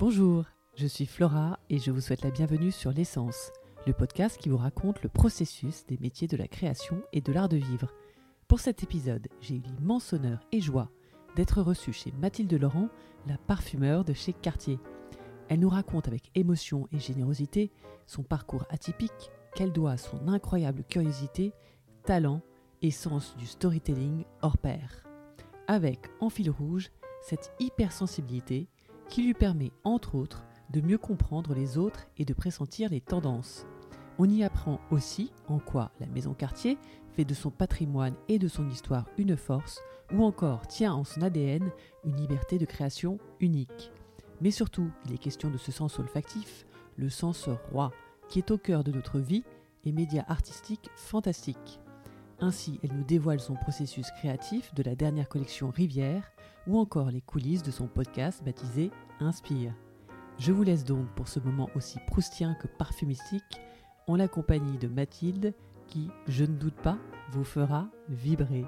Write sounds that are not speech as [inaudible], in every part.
Bonjour, je suis Flora et je vous souhaite la bienvenue sur L'essence, le podcast qui vous raconte le processus des métiers de la création et de l'art de vivre. Pour cet épisode, j'ai eu l'immense honneur et joie d'être reçue chez Mathilde Laurent, la parfumeur de chez Cartier. Elle nous raconte avec émotion et générosité son parcours atypique qu'elle doit à son incroyable curiosité, talent et sens du storytelling hors pair. Avec en fil rouge cette hypersensibilité qui lui permet entre autres de mieux comprendre les autres et de pressentir les tendances. On y apprend aussi en quoi la maison Cartier fait de son patrimoine et de son histoire une force, ou encore tient en son ADN une liberté de création unique. Mais surtout, il est question de ce sens olfactif, le sens roi, qui est au cœur de notre vie et média artistique fantastique. Ainsi, elle nous dévoile son processus créatif de la dernière collection Rivière ou encore les coulisses de son podcast baptisé Inspire. Je vous laisse donc pour ce moment aussi proustien que parfumistique en la compagnie de Mathilde qui, je ne doute pas, vous fera vibrer.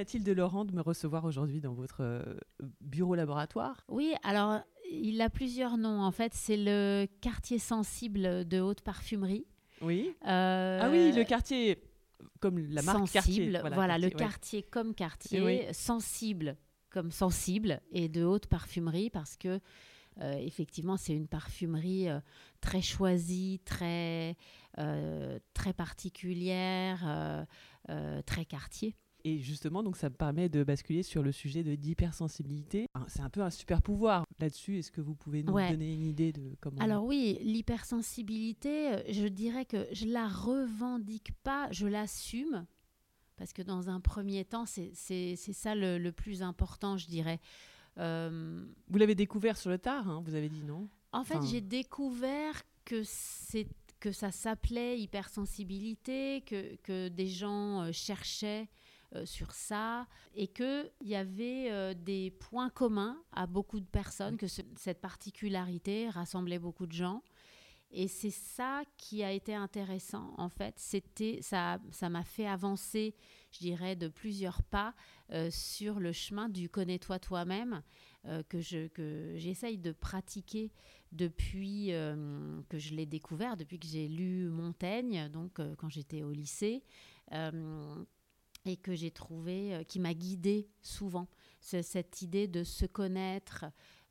Mathilde Laurent de me recevoir aujourd'hui dans votre euh, bureau laboratoire? Oui, alors il a plusieurs noms en fait. C'est le quartier sensible de haute parfumerie. Oui. ah oui, le quartier comme la marque sensible, quartier. Voilà, le quartier comme quartier, sensible comme sensible et de haute parfumerie parce que euh, effectivement c'est une parfumerie euh, très choisie, très euh, très particulière, très quartier. Et justement, donc ça me permet de basculer sur le sujet de d'hypersensibilité. C'est un peu un super pouvoir là-dessus. Est-ce que vous pouvez nous donner une idée de comment Alors oui, l'hypersensibilité, je dirais que je la revendique pas, je l'assume. Parce que dans un premier temps, c'est ça le, plus important, je dirais. Euh, vous l'avez découvert sur le tard, hein, vous avez dit non? En fait, j'ai découvert que c'est que ça s'appelait hypersensibilité, que, que des gens euh, cherchaient sur ça et qu'il y avait euh, des points communs à beaucoup de personnes, que cette particularité rassemblait beaucoup de gens. Et c'est ça qui a été intéressant, en fait. C'était ça, ça m'a fait avancer, je dirais, de plusieurs pas euh, sur le chemin du connais-toi toi-même que je que j'essaye de pratiquer depuis que je l'ai découvert, depuis que j'ai lu Montaigne, donc quand j'étais au lycée et que j'ai trouvé, euh, qui m'a guidée souvent. cette idée de se connaître,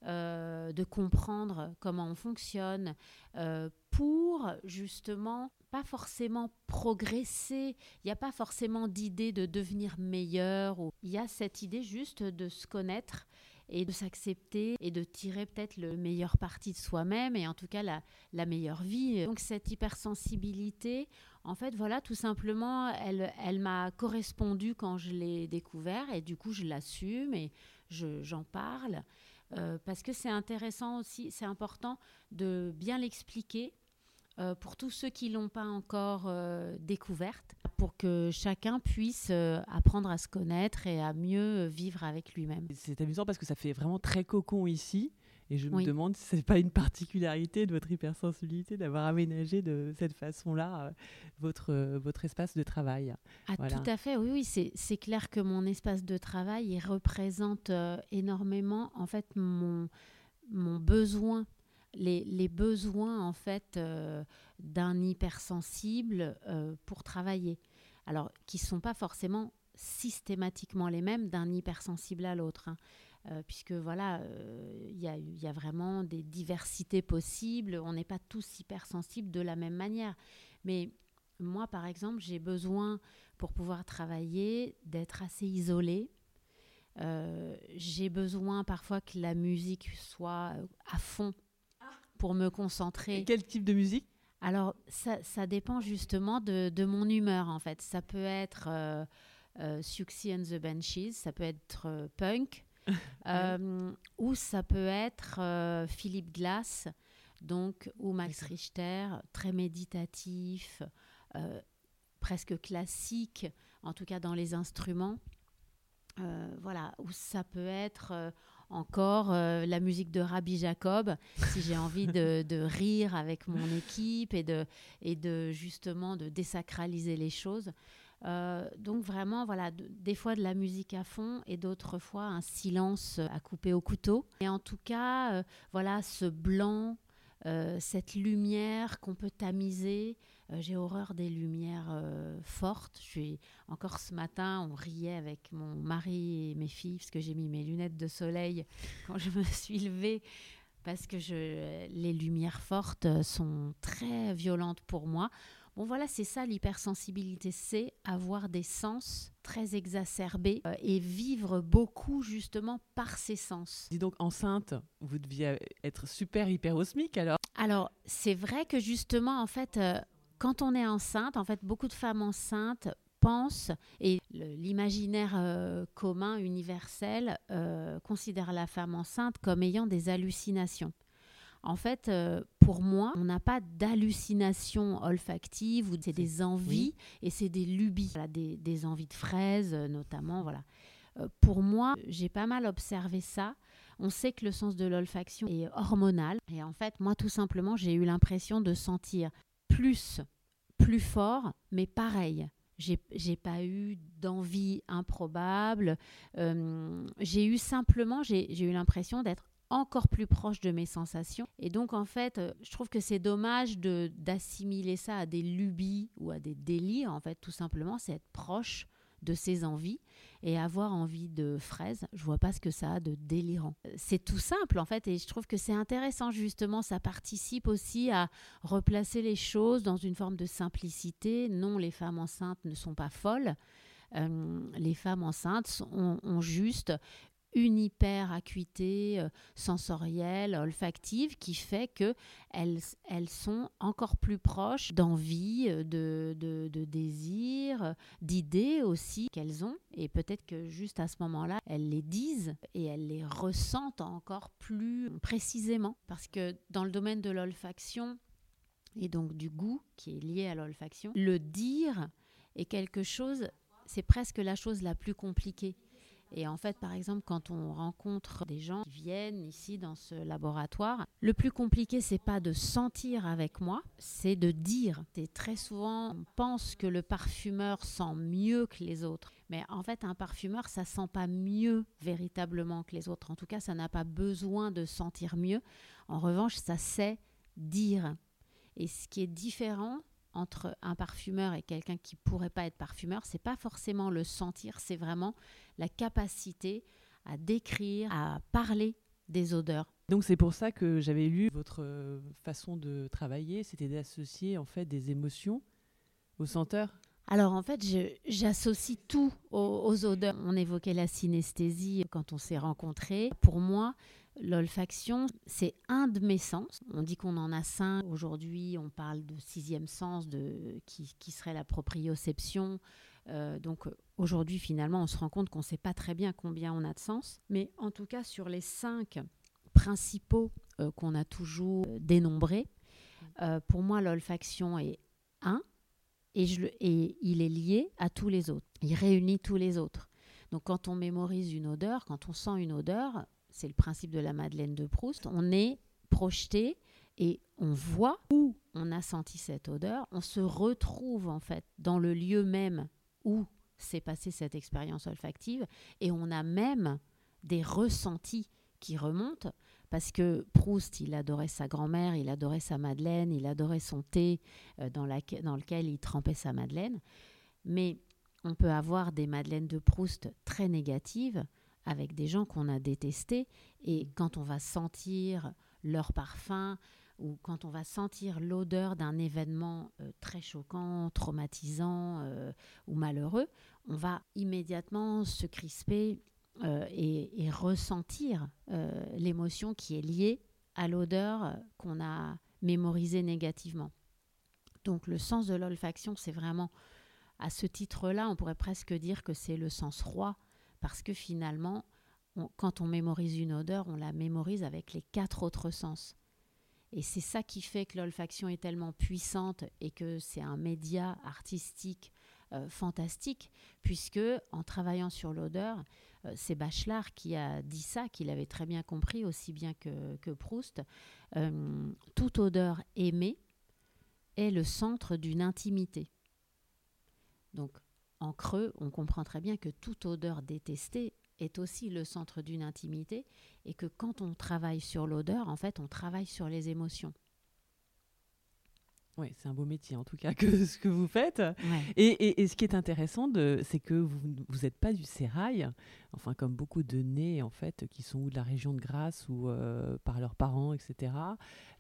euh, de comprendre comment on fonctionne, euh, pour justement pas forcément progresser. Il n'y a pas forcément d'idée de devenir meilleur. Il y a cette idée juste de se connaître et de s'accepter et de tirer peut-être le meilleur parti de soi-même et en tout cas la meilleure vie. Donc cette hypersensibilité, en fait, voilà, tout simplement, elle, elle m'a correspondu quand je l'ai découvert et du coup, je l'assume et j'en parle. Euh, parce que c'est intéressant aussi, c'est important de bien l'expliquer euh, pour tous ceux qui l'ont pas encore euh, découverte, pour que chacun puisse apprendre à se connaître et à mieux vivre avec lui-même. C'est amusant parce que ça fait vraiment très cocon ici. Et je me demande si ce n'est pas une particularité de votre hypersensibilité d'avoir aménagé de cette façon-là euh, votre, euh, votre espace de travail. Ah, Tout à fait, oui, oui. C'est clair que mon espace de travail il représente euh, énormément en fait mon, mon besoin. Les, les besoins en fait d'un hypersensible pour travailler. Alors, qui ne sont pas forcément systématiquement les mêmes d'un hypersensible à l'autre. Hein. Euh, puisque voilà, euh, il y, a vraiment des diversités possibles. On n'est pas tous hypersensibles de la même manière. Mais moi, par exemple, j'ai besoin, pour pouvoir travailler, d'être assez isolée. Euh, j'ai besoin parfois que la musique soit à fond pour me concentrer. Et quel type de musique? Alors, ça, dépend justement de, de, mon humeur, en fait. Ça peut être euh, and the Benches, ça peut être punk, euh, ou ça peut être euh, Philippe Glass, donc, ou Max Richter, très méditatif, euh, presque classique, en tout cas dans les instruments. voilà, ou ça peut être encore euh, la musique de Rabbi Jacob, si j'ai envie de, [laughs] de, rire avec mon équipe et de, et de justement de désacraliser les choses. Euh, donc vraiment, voilà, des fois de la musique à fond et d'autres fois un silence à couper au couteau. Et en tout cas, euh, voilà, ce blanc, euh, cette lumière qu'on peut tamiser. J'ai horreur des lumières fortes. Je encore ce matin, on riait avec mon mari et mes filles parce que j'ai mis mes lunettes de soleil [laughs] quand je me suis levée parce que les lumières fortes sont très violentes pour moi. Bon voilà, c'est ça l'hypersensibilité, c'est avoir des sens très exacerbés euh, et vivre beaucoup justement par ces sens. Dis donc enceinte, vous deviez être super hyperosmique alors Alors c'est vrai que justement en fait, euh, quand on est enceinte, en fait beaucoup de femmes enceintes pensent, et l'imaginaire euh, commun, universel, considère la femme enceinte comme ayant des hallucinations. En fait, pour moi, on n'a pas d'hallucination olfactive ou c'est des envies et c'est des lubies, des, envies de fraises euh, notamment. Voilà. Euh, pour moi, j'ai pas mal observé ça. On sait que le sens de l'olfaction est hormonal et en fait, moi, tout simplement, j'ai eu l'impression de sentir plus, plus fort, mais pareil j'ai pas eu d'envie improbable. j'ai eu simplement, j'ai eu l'impression d'être encore plus proche de mes sensations. Et donc, en fait, euh, je trouve que c'est dommage d'assimiler ça à des lubies ou à des délires. En fait, tout simplement, c'est être proche de ses envies et avoir envie de fraises, je vois pas ce que ça a de délirant. C'est tout simple en fait et je trouve que c'est intéressant justement, ça participe aussi à replacer les choses dans une forme de simplicité. Non, les femmes enceintes ne sont pas folles. Euh, les femmes enceintes ont juste une hyperacuité euh, sensorielle, olfactive, qui fait que elles, sont encore plus proches d'envie, euh, de, de, de désir, d'idées aussi qu'elles ont. Et peut-être que juste à ce moment-là, elles les disent et elles les ressentent encore plus précisément. Parce que dans le domaine de l'olfaction, et donc du goût qui est lié à l'olfaction, le dire est quelque chose, c'est presque la chose la plus compliquée. Et en fait, par exemple, quand on rencontre des gens qui viennent ici dans ce laboratoire, le plus compliqué, c'est pas de sentir avec moi, c'est de dire. Et très souvent, on pense que le parfumeur sent mieux que les autres. Mais en fait, un parfumeur, ça sent pas mieux véritablement que les autres. En tout cas, ça n'a pas besoin de sentir mieux. En revanche, ça sait dire. Et ce qui est différent, entre un parfumeur et quelqu'un qui pourrait pas être parfumeur, c'est pas forcément le sentir, c'est vraiment la capacité à décrire, à parler des odeurs. Donc c'est pour ça que j'avais lu votre euh, façon de travailler, c'était d'associer en fait des émotions aux senteurs. Alors en fait, j'associe tout aux, odeurs. On évoquait la synesthésie quand on s'est rencontrés. Pour moi, L'olfaction, c'est un de mes sens. On dit qu'on en a cinq. Aujourd'hui, on parle de sixième sens qui, serait la proprioception. Euh, donc aujourd'hui, finalement, on se rend compte qu'on ne sait pas très bien combien on a de sens. Mais en tout cas, sur les cinq principaux euh, qu'on a toujours dénombrés, euh, pour moi, l'olfaction est un et, il est lié à tous les autres. Il réunit tous les autres. Donc quand on mémorise une odeur, quand on sent une odeur, c'est le principe de la Madeleine de Proust, on est projeté et on voit où on a senti cette odeur, on se retrouve en fait dans le lieu même où s'est passée cette expérience olfactive et on a même des ressentis qui remontent parce que Proust, il adorait sa grand-mère, il adorait sa Madeleine, il adorait son thé euh, dans, lequel il trempait sa Madeleine. Mais on peut avoir des Madeleines de Proust très négatives avec des gens qu'on a détestés. Et quand on va sentir leur parfum ou quand on va sentir l'odeur d'un événement euh, très choquant, traumatisant euh, ou malheureux, on va immédiatement se crisper euh, et, ressentir l'émotion qui est liée à l'odeur qu'on a mémorisée négativement. Donc le sens de l'olfaction, c'est vraiment, à ce titre-là, on pourrait presque dire que c'est le sens roi parce que finalement, quand on mémorise une odeur, on la mémorise avec les quatre autres sens. Et c'est ça qui fait que l'olfaction est tellement puissante et que c'est un média artistique euh, fantastique, puisque en travaillant sur l'odeur, c'est Bachelard qui a dit ça, qu'il avait très bien compris, aussi bien que, Proust. toute odeur aimée est le centre d'une intimité. Donc, en creux, on comprend très bien que toute odeur détestée est aussi le centre d'une intimité et que quand on travaille sur l'odeur, en fait, on travaille sur les émotions. Oui, c'est un beau métier en tout cas [laughs] que ce que vous faites. Et, ce qui est intéressant, c'est que vous n'êtes pas du sérail, enfin comme beaucoup de nés en fait qui sont de la région de Grasse ou euh, par leurs parents, etc.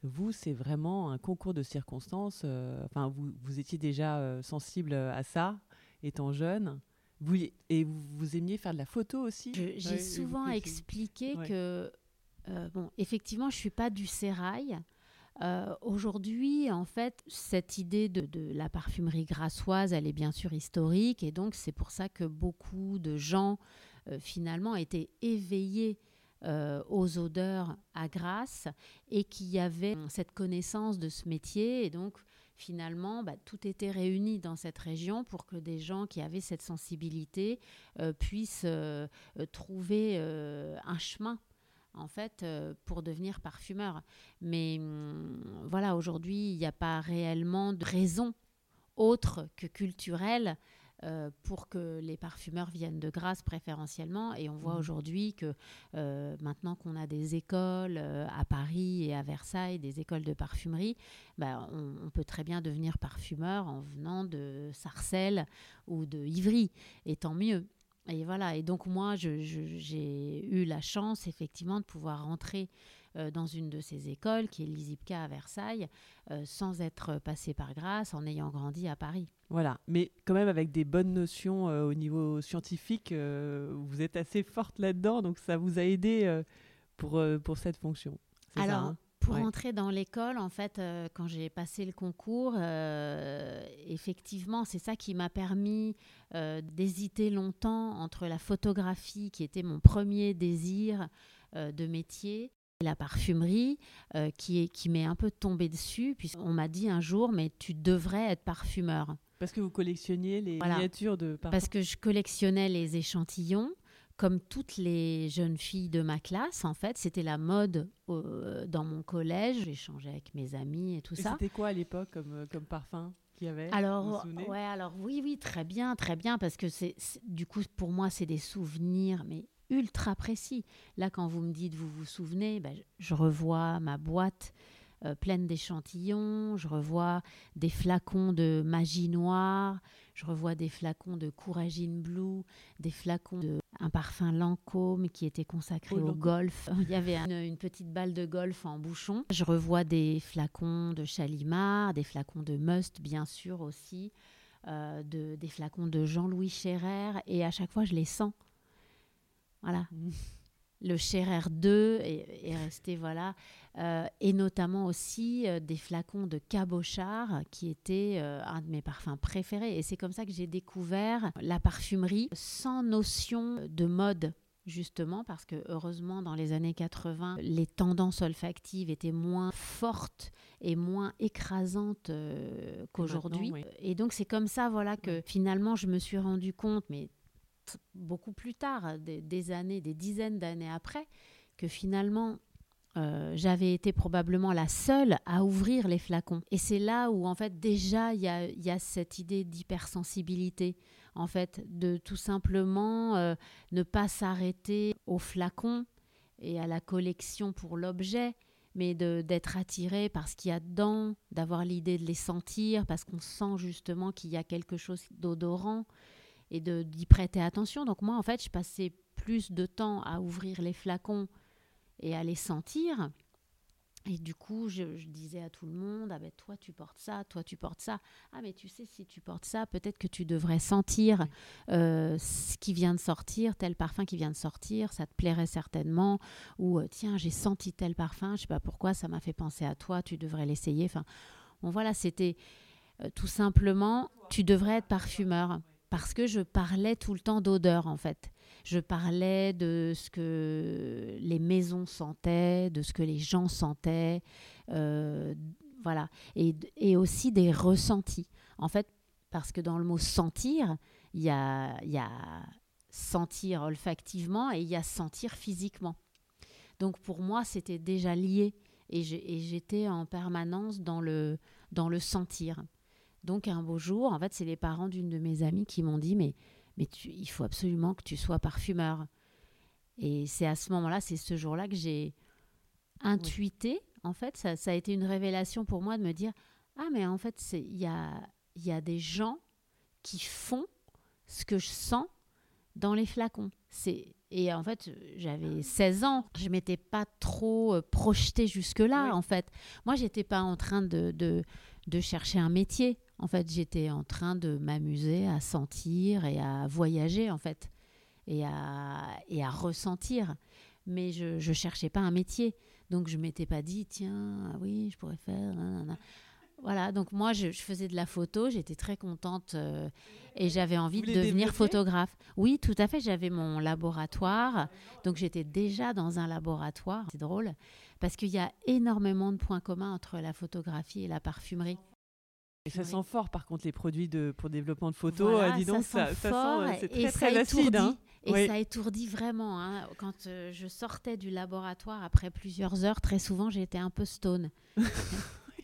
Vous, c'est vraiment un concours de circonstances. Euh, enfin, vous, vous, étiez déjà euh, sensible à ça étant jeune. Vous, et vous, aimiez faire de la photo aussi? J'ai souvent expliqué que, bon, effectivement, je suis pas du sérail. Euh, aujourd'hui, en fait, cette idée de, la parfumerie grassoise, elle est bien sûr historique, et donc c'est pour ça que beaucoup de gens, euh, finalement, étaient éveillés euh, aux odeurs à Grasse et qui avaient cette connaissance de ce métier, et donc finalement, bah, tout était réuni dans cette région pour que des gens qui avaient cette sensibilité puissent trouver un chemin en fait, euh, pour devenir parfumeur. Mais hum, voilà, aujourd'hui, il n'y a pas réellement de raison autre que culturelle euh, pour que les parfumeurs viennent de Grasse préférentiellement. Et on voit mmh. aujourd'hui que euh, maintenant qu'on a des écoles à Paris et à Versailles, des écoles de parfumerie, bah, on, peut très bien devenir parfumeur en venant de Sarcelles ou de Ivry. Et tant mieux. Et voilà, et donc moi, j'ai eu la chance effectivement de pouvoir rentrer euh, dans une de ces écoles, qui est l'ISIPCA à Versailles, euh, sans être passé par grâce, en ayant grandi à Paris. Voilà, mais quand même avec des bonnes notions euh, au niveau scientifique, vous êtes assez forte là-dedans, donc ça vous a aidé pour, pour cette fonction. Alors, hein? Pour entrer dans l'école, en fait, euh, quand j'ai passé le concours, euh, effectivement, c'est ça qui m'a permis euh, d'hésiter longtemps entre la photographie, qui était mon premier désir de métier, et la parfumerie, qui, est, qui m'est un peu tombée dessus, puisqu'on m'a dit un jour, mais tu devrais être parfumeur. Parce que vous collectionniez les miniatures de parfums Parce que je collectionnais les échantillons comme toutes les jeunes filles de ma classe, en fait, c'était la mode dans mon collège. J'échangeais avec mes amis et tout ça. C'était quoi à l'époque comme, euh, comme parfum qu'il y avait Alors, ouais, alors oui, oui, très bien, très bien, parce que c'est du coup pour moi c'est des souvenirs, mais ultra précis. Là, quand vous me dites vous vous souvenez, ben, je revois ma boîte euh, pleine d'échantillons, je revois des flacons de magie noire, je revois des flacons de Couragine Blue, des flacons de un parfum Lancôme qui était consacré oh, au golf. [laughs] Il y avait une, petite balle de golf en bouchon. Je revois des flacons de Chalimard, des flacons de Must bien sûr aussi, euh, de, des flacons de Jean-Louis Scherrer et à chaque fois je les sens. Voilà. Le Scherer 2 est, resté, voilà, euh, et notamment aussi euh, des flacons de Cabochard, qui était euh, un de mes parfums préférés. Et c'est comme ça que j'ai découvert la parfumerie sans notion de mode justement parce que heureusement dans les années 80 les tendances olfactives étaient moins fortes et moins écrasantes qu'aujourd'hui. et donc c'est comme ça voilà que finalement je me suis rendu compte mais beaucoup plus tard, des, années, des dizaines d'années après, que finalement, euh, j'avais été probablement la seule à ouvrir les flacons. Et c'est là où, en fait, déjà, il y a, cette idée d'hypersensibilité, en fait, de tout simplement euh, ne pas s'arrêter aux flacons et à la collection pour l'objet, mais d'être attiré par ce qu'il y a dedans, d'avoir l'idée de les sentir, parce qu'on sent justement qu'il y a quelque chose d'odorant et d'y prêter attention. Donc moi, en fait, je passais plus de temps à ouvrir les flacons et à les sentir. Et du coup, je, disais à tout le monde, ah ben toi tu portes ça, toi tu portes ça. Ah mais tu sais, si tu portes ça, peut-être que tu devrais sentir euh, ce qui vient de sortir, tel parfum qui vient de sortir, ça te plairait certainement. Ou euh, tiens, j'ai senti tel parfum, je sais pas pourquoi, ça m'a fait penser à toi, tu devrais l'essayer. Enfin, bon voilà, c'était euh, tout simplement, tu devrais être parfumeur parce que je parlais tout le temps d'odeur en fait. Je parlais de ce que les maisons sentaient, de ce que les gens sentaient, euh, voilà, et, aussi des ressentis. En fait, parce que dans le mot sentir, il y a, y a sentir olfactivement et il y a sentir physiquement. Donc pour moi, c'était déjà lié et j'étais en permanence dans le, dans le sentir. Donc un beau jour, en fait, c'est les parents d'une de mes amies qui m'ont dit mais, mais il faut absolument que tu sois parfumeur. Et c'est à ce moment-là, c'est ce jour-là que j'ai intuité. En fait, ça, ça, a été une révélation pour moi de me dire ah mais en fait, il y a, y a des gens qui font ce que je sens dans les flacons. C'est et en fait, j'avais 16 ans, je m'étais pas trop euh, projetée jusque-là, en fait. Moi, j'étais pas en train de, de, de, chercher un métier. En fait, j'étais en train de m'amuser à sentir et à voyager, en fait, et à, et à ressentir. Mais je ne cherchais pas un métier. Donc, je m'étais pas dit, tiens, ah oui, je pourrais faire. Voilà, donc moi, je, faisais de la photo, j'étais très contente euh, et j'avais envie de devenir photographe. Oui, tout à fait, j'avais mon laboratoire, donc j'étais déjà dans un laboratoire. C'est drôle, parce qu'il y a énormément de points communs entre la photographie et la parfumerie. Et ça sent fort, par contre, les produits de, pour développement de photos. Euh, dis donc, ça, sent fort, euh, très, très acide. Hein. Et ça étourdit vraiment. Hein. Quand je sortais du laboratoire après plusieurs heures, très souvent, j'étais un peu stone. [laughs]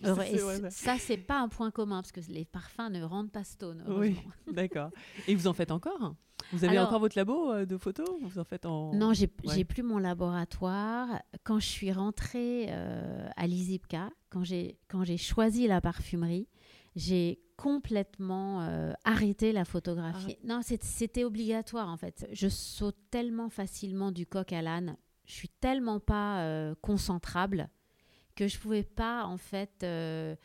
[laughs] ça, c'est pas un point commun parce que les parfums ne rendent pas stone. Oui, [laughs] d'accord. Et vous en faites encore? Vous avez encore votre labo euh, de photos Vous en faites en Non, j'ai plus mon laboratoire. Quand je suis rentrée euh, à l'ISIPCA, quand j'ai choisi la parfumerie, j'ai complètement euh, arrêté la photographie. Non, c'était obligatoire en fait. Je saute tellement facilement du coq à l'âne. Je suis tellement pas concentrable que je pouvais pas en fait euh,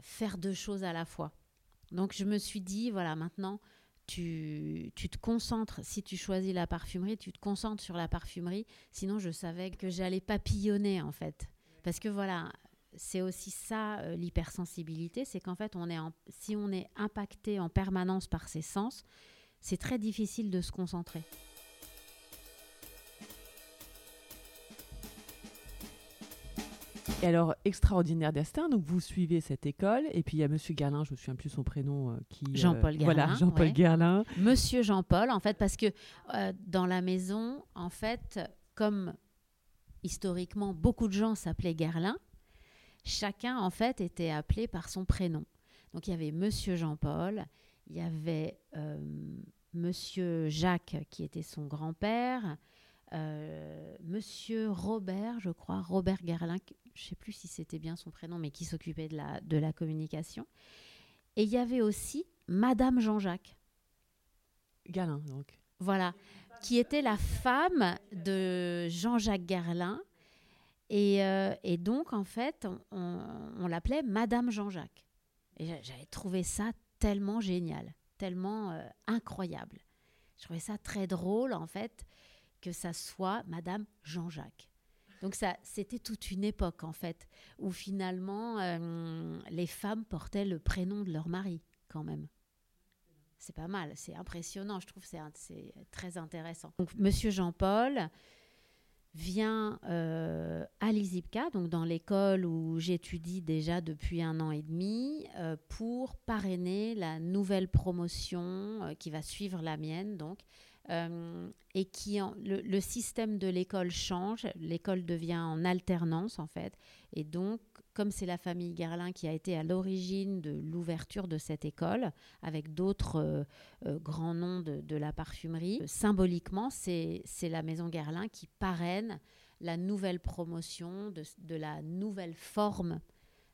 faire deux choses à la fois. Donc je me suis dit voilà maintenant tu, tu, te concentres si tu choisis la parfumerie, tu te concentres sur la parfumerie. Sinon je savais que j'allais papillonner en fait parce que voilà c'est aussi ça euh, l'hypersensibilité, c'est qu'en fait on est si on est impacté en permanence par ses sens, c'est très difficile de se concentrer. Et alors, extraordinaire destin, donc vous suivez cette école, et puis il y a Monsieur Gerlin, je me souviens plus son prénom, euh, qui... Euh, Jean-Paul Gerlin. Voilà, Jean-Paul Gerlin. Monsieur Jean-Paul, en fait, parce que euh, dans la maison, en fait, comme historiquement beaucoup de gens s'appelaient Gerlin, chacun, en fait, était appelé par son prénom. Donc il y avait Monsieur Jean-Paul, il y avait Monsieur Jacques, qui était son grand-père, Monsieur Robert, je crois, Robert Gerlin, je ne sais plus si c'était bien son prénom, mais qui s'occupait de la, de la communication. Et il y avait aussi Madame Jean-Jacques. Galin, donc. Voilà, qui était la femme de Jean-Jacques Garlin. Et, euh, et, donc, en fait, on, on l'appelait Madame Jean-Jacques. Et j'avais trouvé ça tellement génial, tellement euh, incroyable. Je trouvais ça très drôle, en fait, que ça soit Madame Jean-Jacques. Donc ça, c'était toute une époque en fait, où finalement euh, les femmes portaient le prénom de leur mari quand même. C'est pas mal, c'est impressionnant, je trouve c'est c'est très intéressant. Donc Monsieur Jean-Paul vient euh, à l'ISIPCA, donc dans l'école où j'étudie déjà depuis un an et demi, euh, pour parrainer la nouvelle promotion qui va suivre la mienne, donc euh, et qui le, système de l'école change, l'école devient en alternance en fait, et donc comme c'est la famille Gerlin qui a été à l'origine de l'ouverture de cette école, avec d'autres euh, euh, grands noms de, la parfumerie, symboliquement c'est la maison Gerlin qui parraine la nouvelle promotion de, de la nouvelle forme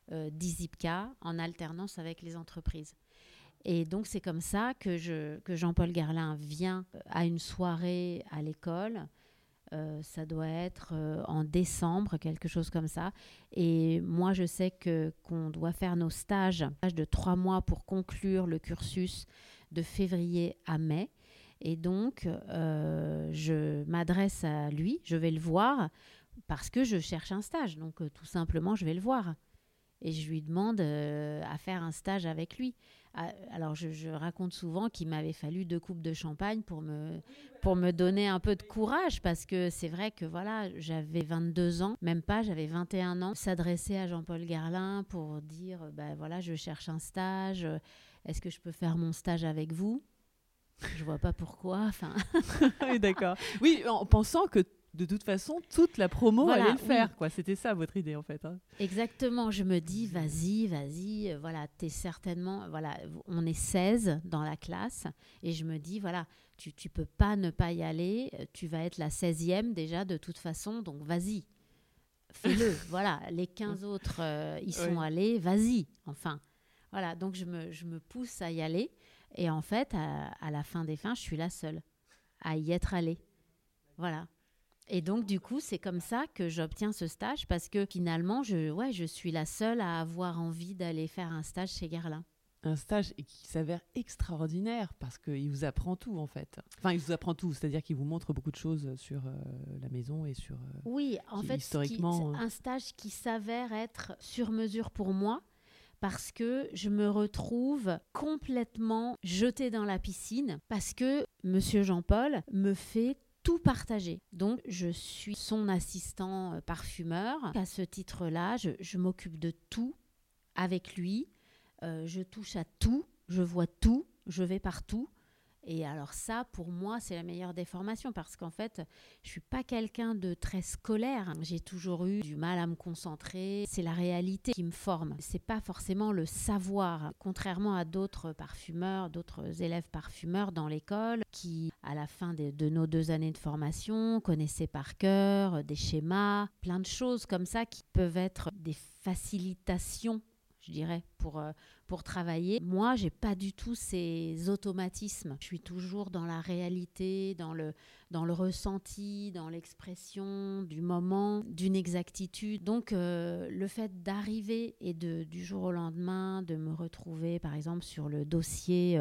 d'Izipka en alternance avec les entreprises. Et donc c'est comme ça que, je, que Jean-Paul Garlin vient euh, à une soirée à l'école. Euh, ça doit être euh, en décembre, quelque chose comme ça. Et moi, je sais que qu'on doit faire nos stages, stage de trois mois pour conclure le cursus de février à mai. Et donc, je m'adresse à lui, je vais le voir parce que je cherche un stage. Donc, tout simplement, je vais le voir. Et je lui demande à faire un stage avec lui. Ah, alors je, raconte souvent qu'il m'avait fallu deux coupes de champagne pour me, pour me donner un peu de courage parce que c'est vrai que voilà, j'avais 22 ans, même pas, j'avais 21 ans. S'adresser à Jean-Paul Garlin pour dire ben voilà, je cherche un stage, est-ce que je peux faire mon stage avec vous? Je vois pas pourquoi. Enfin, [laughs] oui, d'accord. Oui, en pensant que de toute façon, toute la promo Voilà, allait le oui. faire. quoi. C'était ça votre idée en fait. hein. exactement. Je me dis, vas-y, vas-y. euh, Voilà, t'es certainement. Voilà, on est 16 dans la classe. Et je me dis, voilà, tu, tu peux pas ne pas y aller. euh, Tu vas être la 16e déjà, de toute façon. Donc, vas-y. Fais-le. [laughs] voilà, les 15 autres euh, y sont Oui. allés. Vas-y. Enfin, voilà. Donc, je me, je me pousse à y aller. Et en fait, à, à la fin des fins, je suis la seule à y être allée. Voilà. Et donc, du coup, c'est comme ça que j'obtiens ce stage parce que finalement, je, ouais, je suis la seule à avoir envie d'aller faire un stage chez Guerlain. Un stage qui s'avère extraordinaire parce qu'il vous apprend tout en fait. Enfin, il vous apprend tout, c'est-à-dire qu'il vous montre beaucoup de choses sur euh, la maison et sur. euh, Oui, en Qui, fait, qui- historiquement, c'est un stage qui s'avère être sur mesure pour moi parce que je me retrouve complètement jetée dans la piscine parce que Monsieur Jean-Paul me fait tout partager. Donc, je suis son assistant euh, parfumeur. À ce titre-là, je, m'occupe de tout avec lui. Euh, je touche à tout, je vois tout, je vais partout. Et alors ça, pour moi, c'est la meilleure des formations parce qu'en fait, je suis pas quelqu'un de très scolaire. J'ai toujours eu du mal à me concentrer. C'est la réalité qui me forme. C'est pas forcément le savoir. Contrairement à d'autres parfumeurs, d'autres élèves parfumeurs dans l'école qui, à la fin de, de nos deux années de formation, connaissaient par cœur des schémas, plein de choses comme ça qui peuvent être des facilitations, je dirais, pour euh, pour travailler. Moi, j'ai pas du tout ces automatismes. Je suis toujours dans la réalité, dans le, dans le ressenti, dans l'expression du moment, d'une exactitude. Donc, euh, le fait d'arriver et de, du jour au lendemain, de me retrouver, par exemple, sur le dossier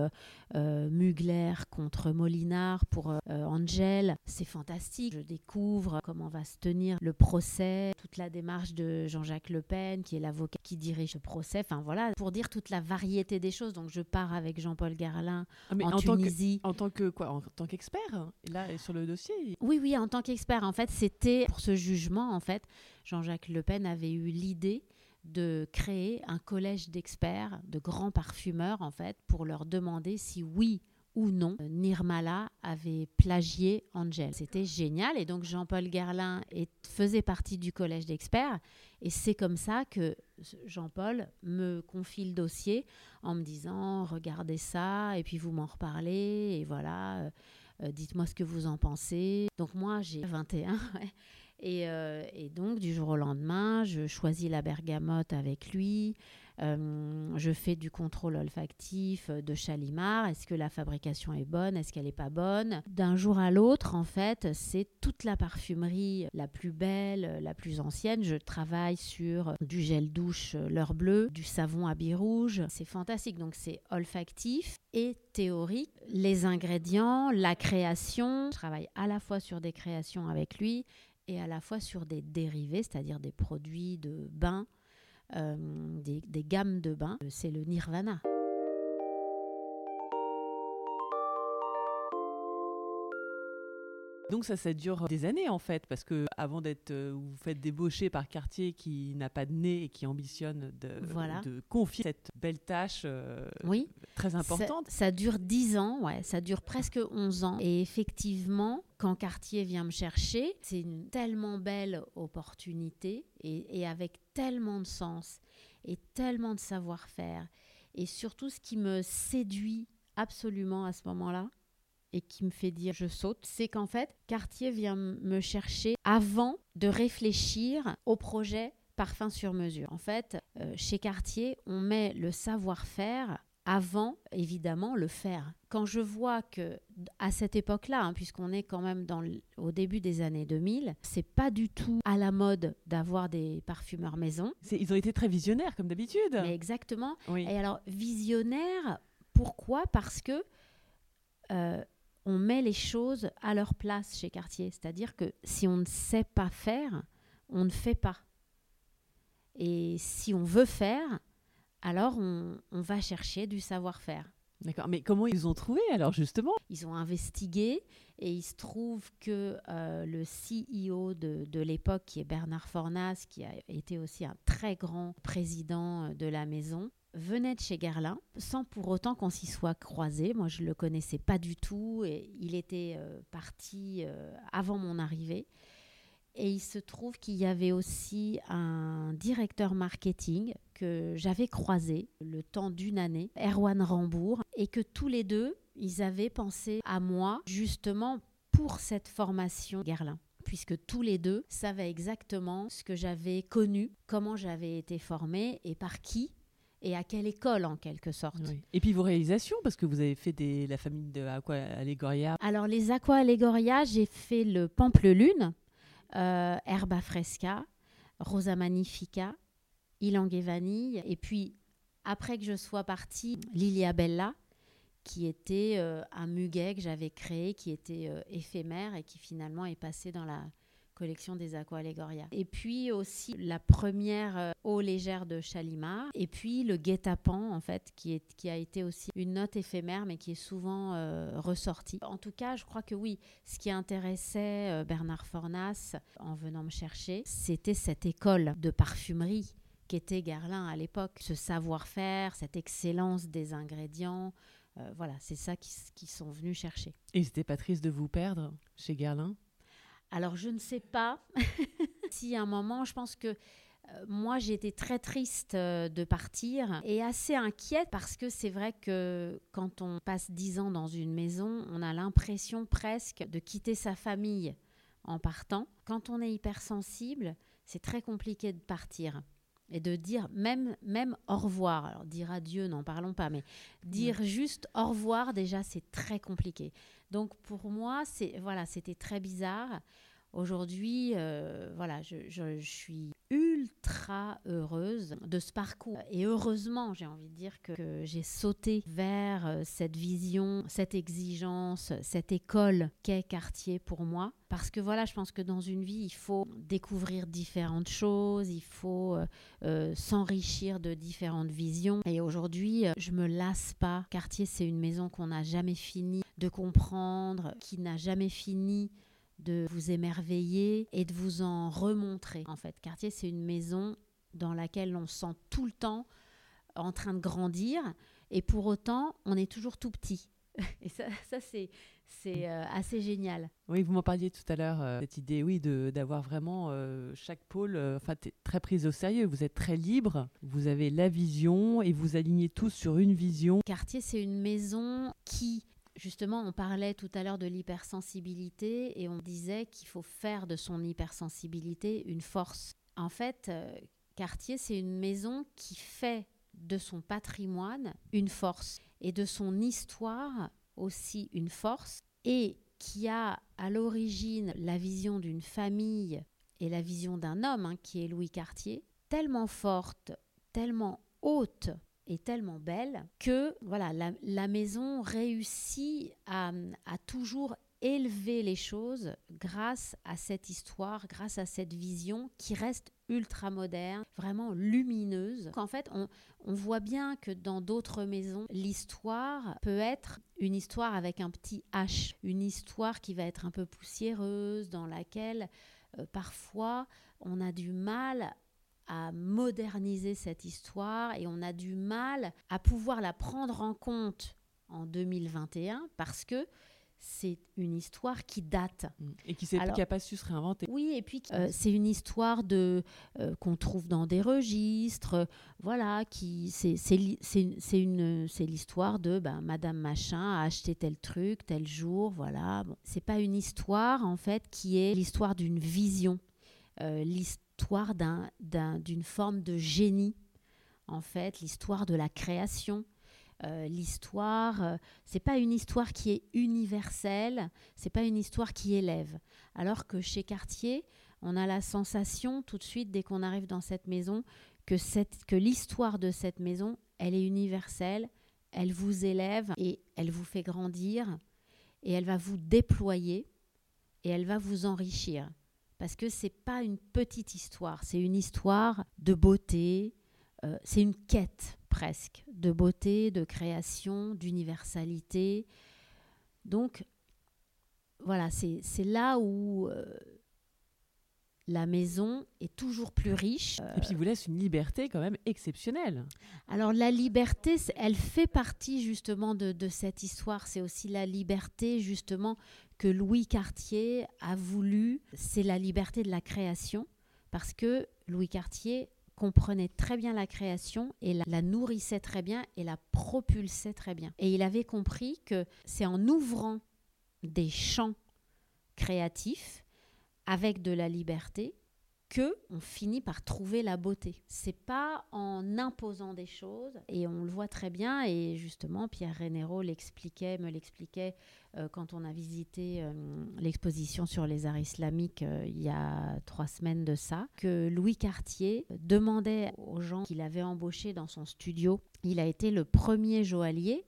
euh, Mugler contre Molinard pour Angel, c'est fantastique. Je découvre comment va se tenir le procès, toute la démarche de Jean-Jacques Le Pen, qui est l'avocat qui dirige ce procès. Enfin, voilà, pour dire toute la variété des choses. Donc, je pars avec Jean-Paul Garlin Ah, en, en, tant que, Tunisie. en tant que quoi En tant qu'expert hein, Là, sur le dossier il- Oui, oui, en tant qu'expert, en fait, c'était pour ce jugement, en fait, Jean-Jacques Le Pen avait eu l'idée de créer un collège d'experts, de grands parfumeurs, en fait, pour leur demander si oui ou non euh, Nirmala avait plagié Angel. C'était génial et donc Jean-Paul Garlin est- faisait partie du collège d'experts et c'est comme ça que Jean-Paul me confie le dossier en me disant regardez ça et puis vous m'en reparlez et voilà euh, euh, dites-moi ce que vous en pensez. Donc moi j'ai 21 [laughs] ouais. et, et donc du jour au lendemain je choisis la bergamote avec lui. Euh, je fais du contrôle olfactif de Chalimard. Est-ce que la fabrication est bonne? Est-ce qu'elle n'est pas bonne? D'un jour à l'autre, en fait, c'est toute la parfumerie la plus belle, la plus ancienne. Je travaille sur du gel douche l'heure bleue, du savon habit rouge. C'est fantastique. Donc, c'est olfactif et théorique. Les ingrédients, la création. Je travaille à la fois sur des créations avec lui et à la fois sur des dérivés, c'est-à-dire des produits de bain euh, des, des gammes de bain, c'est le nirvana. Donc ça, ça dure des années en fait, parce que avant d'être, euh, vous faites débaucher par Cartier qui n'a pas de nez et qui ambitionne de, Voilà. de confier cette belle tâche euh, Oui, très importante. Ça, ça dure 10 ans, ouais, ça dure presque 11 ans. Et effectivement, quand Cartier vient me chercher, c'est une tellement belle opportunité et, et avec tellement de sens et tellement de savoir-faire. Et surtout, ce qui me séduit absolument à ce moment-là, et qui me fait dire je saute, c'est qu'en fait, Cartier vient me chercher avant de réfléchir au projet parfum sur mesure. En fait, euh, chez Cartier, on met le savoir-faire avant, évidemment, le faire. Quand je vois que à cette époque-là, hein, puisqu'on est quand même dans le- au début des années 2000, c'est pas du tout à la mode d'avoir des parfumeurs maison. Ils ont été très visionnaires comme d'habitude. Exactement. Oui. Et alors, visionnaire, pourquoi? Parce que euh, on met les choses à leur place chez Cartier. C'est-à-dire que si on ne sait pas faire, on ne fait pas. Et si on veut faire, alors on, on va chercher du savoir-faire. D'accord. Mais comment ils ont trouvé alors justement? Ils ont investigué et il se trouve que euh, le CEO de, de l'époque, qui est Bernard Fornas, qui a été aussi un très grand président euh, de la maison, venait de chez Guerlain, sans pour autant qu'on s'y soit croisé. Moi, je ne le connaissais pas du tout et il était euh, parti euh, avant mon arrivée. Et il se trouve qu'il y avait aussi un directeur marketing que j'avais croisé le temps d'une année, Erwan Rambourg, et que tous les deux, ils avaient pensé à moi justement pour cette formation Guerlain puisque tous les deux savaient exactement ce que j'avais connu, comment j'avais été formée et par qui et à quelle école en quelque sorte. Et puis vos réalisations, parce que vous avez fait des, la famille de Aqua Allegoria. Alors les Aqua Allegoria, j'ai fait le Pampelune, euh, Herba Fresca, Rosa Magnifica, Ilang et Vanille, et puis après que je sois partie, Lilia Bella, qui était euh, un muguet que j'avais créé, qui était euh, éphémère et qui finalement est passé dans la collection des Aqua Allegoria. Et puis aussi la première euh, eau légère de Chalimard. Et puis le guet-apens, en fait, qui, est, qui a été aussi une note éphémère, mais qui est souvent ressortie. En tout cas, je crois que oui, ce qui intéressait Bernard Fornas en venant me chercher, c'était cette école de parfumerie qu'était Guerlain à l'époque. Ce savoir-faire, cette excellence des ingrédients, euh, voilà, c'est ça qu'ils sont venus chercher. Et c'était pas triste de vous perdre chez Guerlain Alors, je ne sais pas. [laughs] si à un moment, je pense que euh, moi, été très triste euh, de partir et assez inquiète parce que c'est vrai que quand on passe dix ans dans une maison, on a l'impression presque de quitter sa famille en partant. Quand on est hypersensible, c'est très compliqué de partir et de dire même, même au revoir. Alors dire adieu, n'en parlons pas, mais dire juste au revoir, déjà, c'est très compliqué. Donc pour moi, c'est voilà, c'était très bizarre. Aujourd'hui, euh, voilà, je, je, suis ultra heureuse de ce parcours. Et heureusement, j'ai envie de dire que, j'ai sauté vers euh, cette vision, cette exigence, cette école qu'est Cartier pour moi. Parce que voilà, je pense que dans une vie, il faut découvrir différentes choses, il faut euh, s'enrichir de différentes visions. Et aujourd'hui, je me lasse pas. Cartier, c'est une maison qu'on n'a jamais fini de comprendre, qui n'a jamais fini de vous émerveiller et de vous en remontrer. En fait, Cartier, c'est une maison dans laquelle on sent tout le temps en train de grandir et pour autant, on est toujours tout petit. [laughs] Et ça, ça c'est c'est euh, assez génial. Oui, vous m'en parliez tout à l'heure, euh, cette idée, oui, d'avoir vraiment euh, chaque pôle, enfin, très prise au sérieux. Vous êtes très libre, vous avez la vision et vous alignez tous sur une vision. Cartier, c'est une maison qui Justement, on parlait tout à l'heure de l'hypersensibilité et on disait qu'il faut faire de son hypersensibilité une force. En fait, euh, Cartier, c'est une maison qui fait de son patrimoine une force et de son histoire aussi une force et qui a à l'origine la vision d'une famille et la vision d'un homme hein, qui est Louis Cartier, tellement forte, tellement haute est tellement belle que voilà la, maison réussit à, toujours élever les choses grâce à cette histoire, grâce à cette vision qui reste ultra moderne, vraiment lumineuse. En fait, on, voit bien que dans d'autres maisons, l'histoire peut être une histoire avec un petit H, une histoire qui va être un peu poussiéreuse, dans laquelle euh, parfois on a du mal à moderniser cette histoire et on a du mal à pouvoir la prendre en compte en 2021 parce que c'est une histoire qui date. Et qui n'a pas su se réinventer. Oui, et puis euh, c'est une histoire de euh, qu'on trouve dans des registres. voilà, qui c'est c'est l'histoire de ben, Madame Machin a acheté tel truc, tel jour. Voilà. Bon, c'est pas une histoire, en fait, qui est l'histoire d'une vision. Euh, l'histoire l'histoire d'une forme de génie, en fait, l'histoire de la création. Euh, l'histoire, euh, c'est pas une histoire qui est universelle, c'est pas une histoire qui élève. Alors que chez Cartier, on a la sensation tout de suite dès qu'on arrive dans cette maison que, que l'histoire de cette maison, elle est universelle, elle vous élève et elle vous fait grandir et elle va vous déployer et elle va vous enrichir parce que c'est pas une petite histoire, c'est une histoire de beauté, euh, c'est une quête presque de beauté, de création, d'universalité. Donc voilà, c'est là où euh, la maison est toujours plus riche. Et puis il vous laisse une liberté quand même exceptionnelle. Alors la liberté, elle fait partie justement de, de cette histoire. C'est aussi la liberté justement que Louis Cartier a voulu. C'est la liberté de la création parce que Louis Cartier comprenait très bien la création et la, la, nourrissait très bien et la propulsait très bien. Et il avait compris que c'est en ouvrant des champs créatifs avec de la liberté que on finit par trouver la beauté. C'est pas en imposant des choses et on le voit très bien et justement Pierre Rénéro l'expliquait, me l'expliquait euh, quand on a visité euh, l'exposition sur les arts islamiques euh, il y a trois semaines de ça, que Louis Cartier demandait aux gens qu'il avait embauchés dans son studio. Il a été le premier joaillier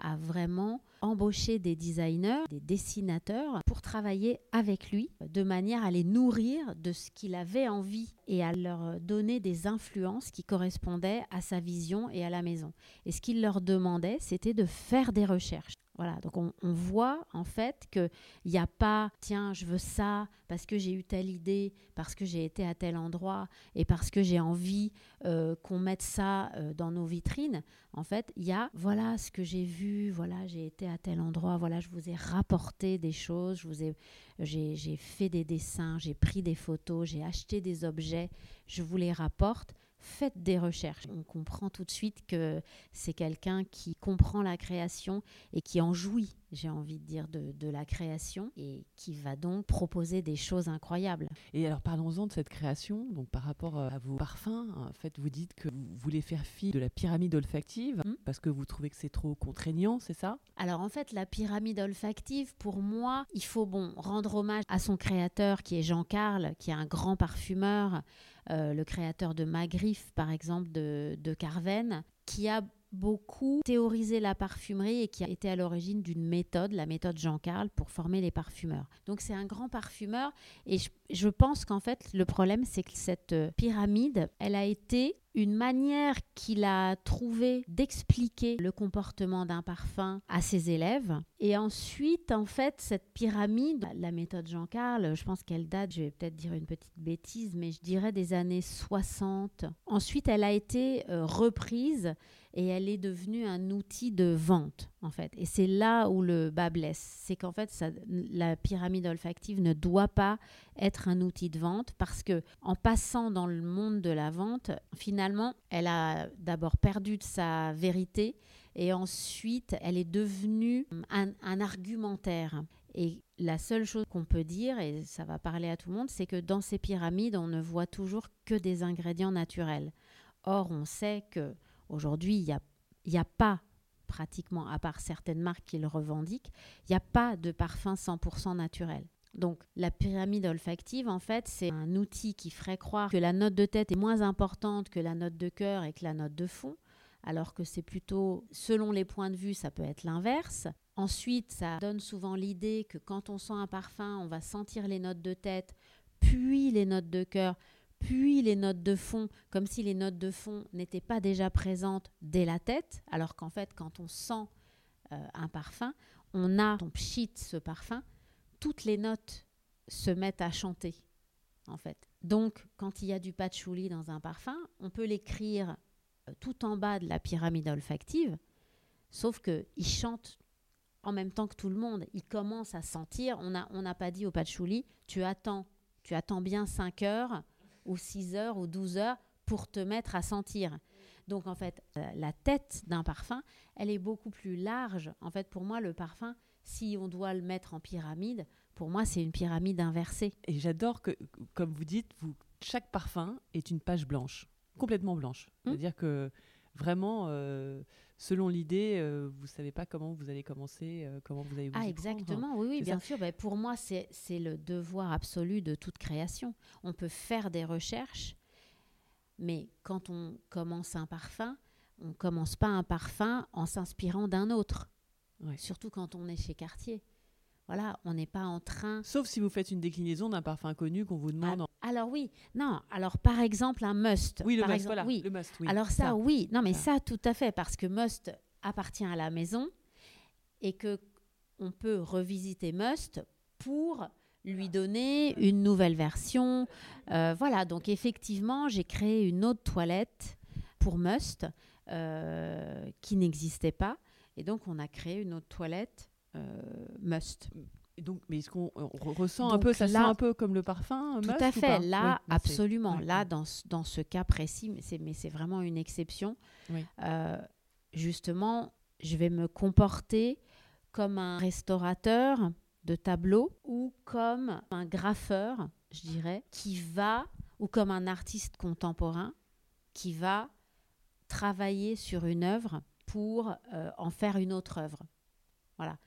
à vraiment embaucher des designers, des dessinateurs pour travailler avec lui de manière à les nourrir de ce qu'il avait envie et à leur donner des influences qui correspondaient à sa vision et à la maison. Et ce qu'il leur demandait, c'était de faire des recherches. Voilà, donc on, voit en fait qu'il n'y a pas, tiens, je veux ça parce que j'ai eu telle idée, parce que j'ai été à tel endroit et parce que j'ai envie euh, qu'on mette ça euh, dans nos vitrines. En fait, il y a, voilà ce que j'ai vu, voilà, j'ai été à tel endroit, voilà, je vous ai rapporté des choses, je vous ai, j'ai fait des dessins, j'ai pris des photos, j'ai acheté des objets, je vous les rapporte faites des recherches. On comprend tout de suite que c'est quelqu'un qui comprend la création et qui en jouit, j'ai envie de dire, de, de, la création et qui va donc proposer des choses incroyables. Et alors parlons-en de cette création, donc par rapport à vos parfums, en fait vous dites que vous voulez faire fi de la pyramide olfactive mmh. parce que vous trouvez que c'est trop contraignant, c'est ça? Alors en fait la pyramide olfactive, pour moi, il faut bon rendre hommage à son créateur qui est Jean Carl, qui est un grand parfumeur, euh, le créateur de Magritte, par exemple, de, de Carven, qui a beaucoup théorisé la parfumerie et qui a été à l'origine d'une méthode, la méthode Jean-Carl, pour former les parfumeurs. Donc c'est un grand parfumeur et je, pense qu'en fait le problème c'est que cette pyramide, elle a été une manière qu'il a trouvé d'expliquer le comportement d'un parfum à ses élèves. Et ensuite, en fait, cette pyramide, la méthode Jean-Carl, je pense qu'elle date, je vais peut-être dire une petite bêtise, mais je dirais des années 60. Ensuite, elle a été euh, reprise et elle est devenue un outil de vente en fait. Et c'est là où le bas blesse, c'est qu'en fait la pyramide olfactive ne doit pas être un outil de vente parce que en passant dans le monde de la vente, finalement, elle a d'abord perdu de sa vérité et ensuite elle est devenue un argumentaire. Et la seule chose qu'on peut dire, et ça va parler à tout le monde, c'est que dans ces pyramides, on ne voit toujours que des ingrédients naturels. Or, on sait que Aujourd'hui, il n'y a, a pas pratiquement, à part certaines marques qui le revendiquent, il n'y a pas de parfum 100% naturel. Donc la pyramide olfactive, en fait, c'est un outil qui ferait croire que la note de tête est moins importante que la note de cœur et que la note de fond, alors que c'est plutôt, selon les points de vue, ça peut être l'inverse. Ensuite, ça donne souvent l'idée que quand on sent un parfum, on va sentir les notes de tête, puis les notes de cœur, puis les notes de fond, comme si les notes de fond n'étaient pas déjà présentes dès la tête, alors qu'en fait, quand on sent euh, un parfum, on a, on pchit ce parfum, toutes les notes se mettent à chanter, en fait. Donc, quand il y a du patchouli dans un parfum, on peut l'écrire euh, tout en bas de la pyramide olfactive, sauf qu'il chante en même temps que tout le monde. Il commence à sentir. On n'a on pas dit au patchouli, tu attends, tu attends bien 5 heures ou 6 heures ou 12 heures pour te mettre à sentir. Donc en fait, euh, la tête d'un parfum, elle est beaucoup plus large. En fait, pour moi, le parfum, si on doit le mettre en pyramide, pour moi, c'est une pyramide inversée. Et j'adore que, comme vous dites, vous, chaque parfum est une page blanche, complètement blanche. Mmh. C'est-à-dire que vraiment, euh, selon l'idée, euh, vous ne savez pas comment vous allez commencer, euh, comment vous allez vous Ah, exactement, prendre. oui, oui bien ça. sûr. Ben, pour moi, c'est le devoir absolu de toute création. On peut faire des recherches, mais quand on commence un parfum, on ne commence pas un parfum en s'inspirant d'un autre. Ouais. Surtout quand on est chez Cartier. Voilà, on n'est pas en train. Sauf si vous faites une déclinaison d'un parfum connu qu'on vous demande. Ah, alors oui, non. Alors par exemple un must. Oui, le par must. Exemple, voilà, oui. le must. Oui. Alors ça, ça, oui. Non, mais ça. ça, tout à fait, parce que must appartient à la maison et que on peut revisiter must pour lui donner une nouvelle version. Euh, voilà, donc effectivement, j'ai créé une autre toilette pour Must euh, qui n'existait pas. Et donc, on a créé une autre toilette Must. Et donc, mais est-ce qu'on ressent un peu, ça sent un peu comme le parfum Tout à fait, là, absolument. Là, dans, dans ce cas précis, mais c'est vraiment une exception. justement, je vais me comporter comme un restaurateur de tableaux ou comme un graffeur, je dirais, qui va, ou comme un artiste contemporain qui va travailler sur une œuvre pour euh, en faire une autre œuvre. Voilà.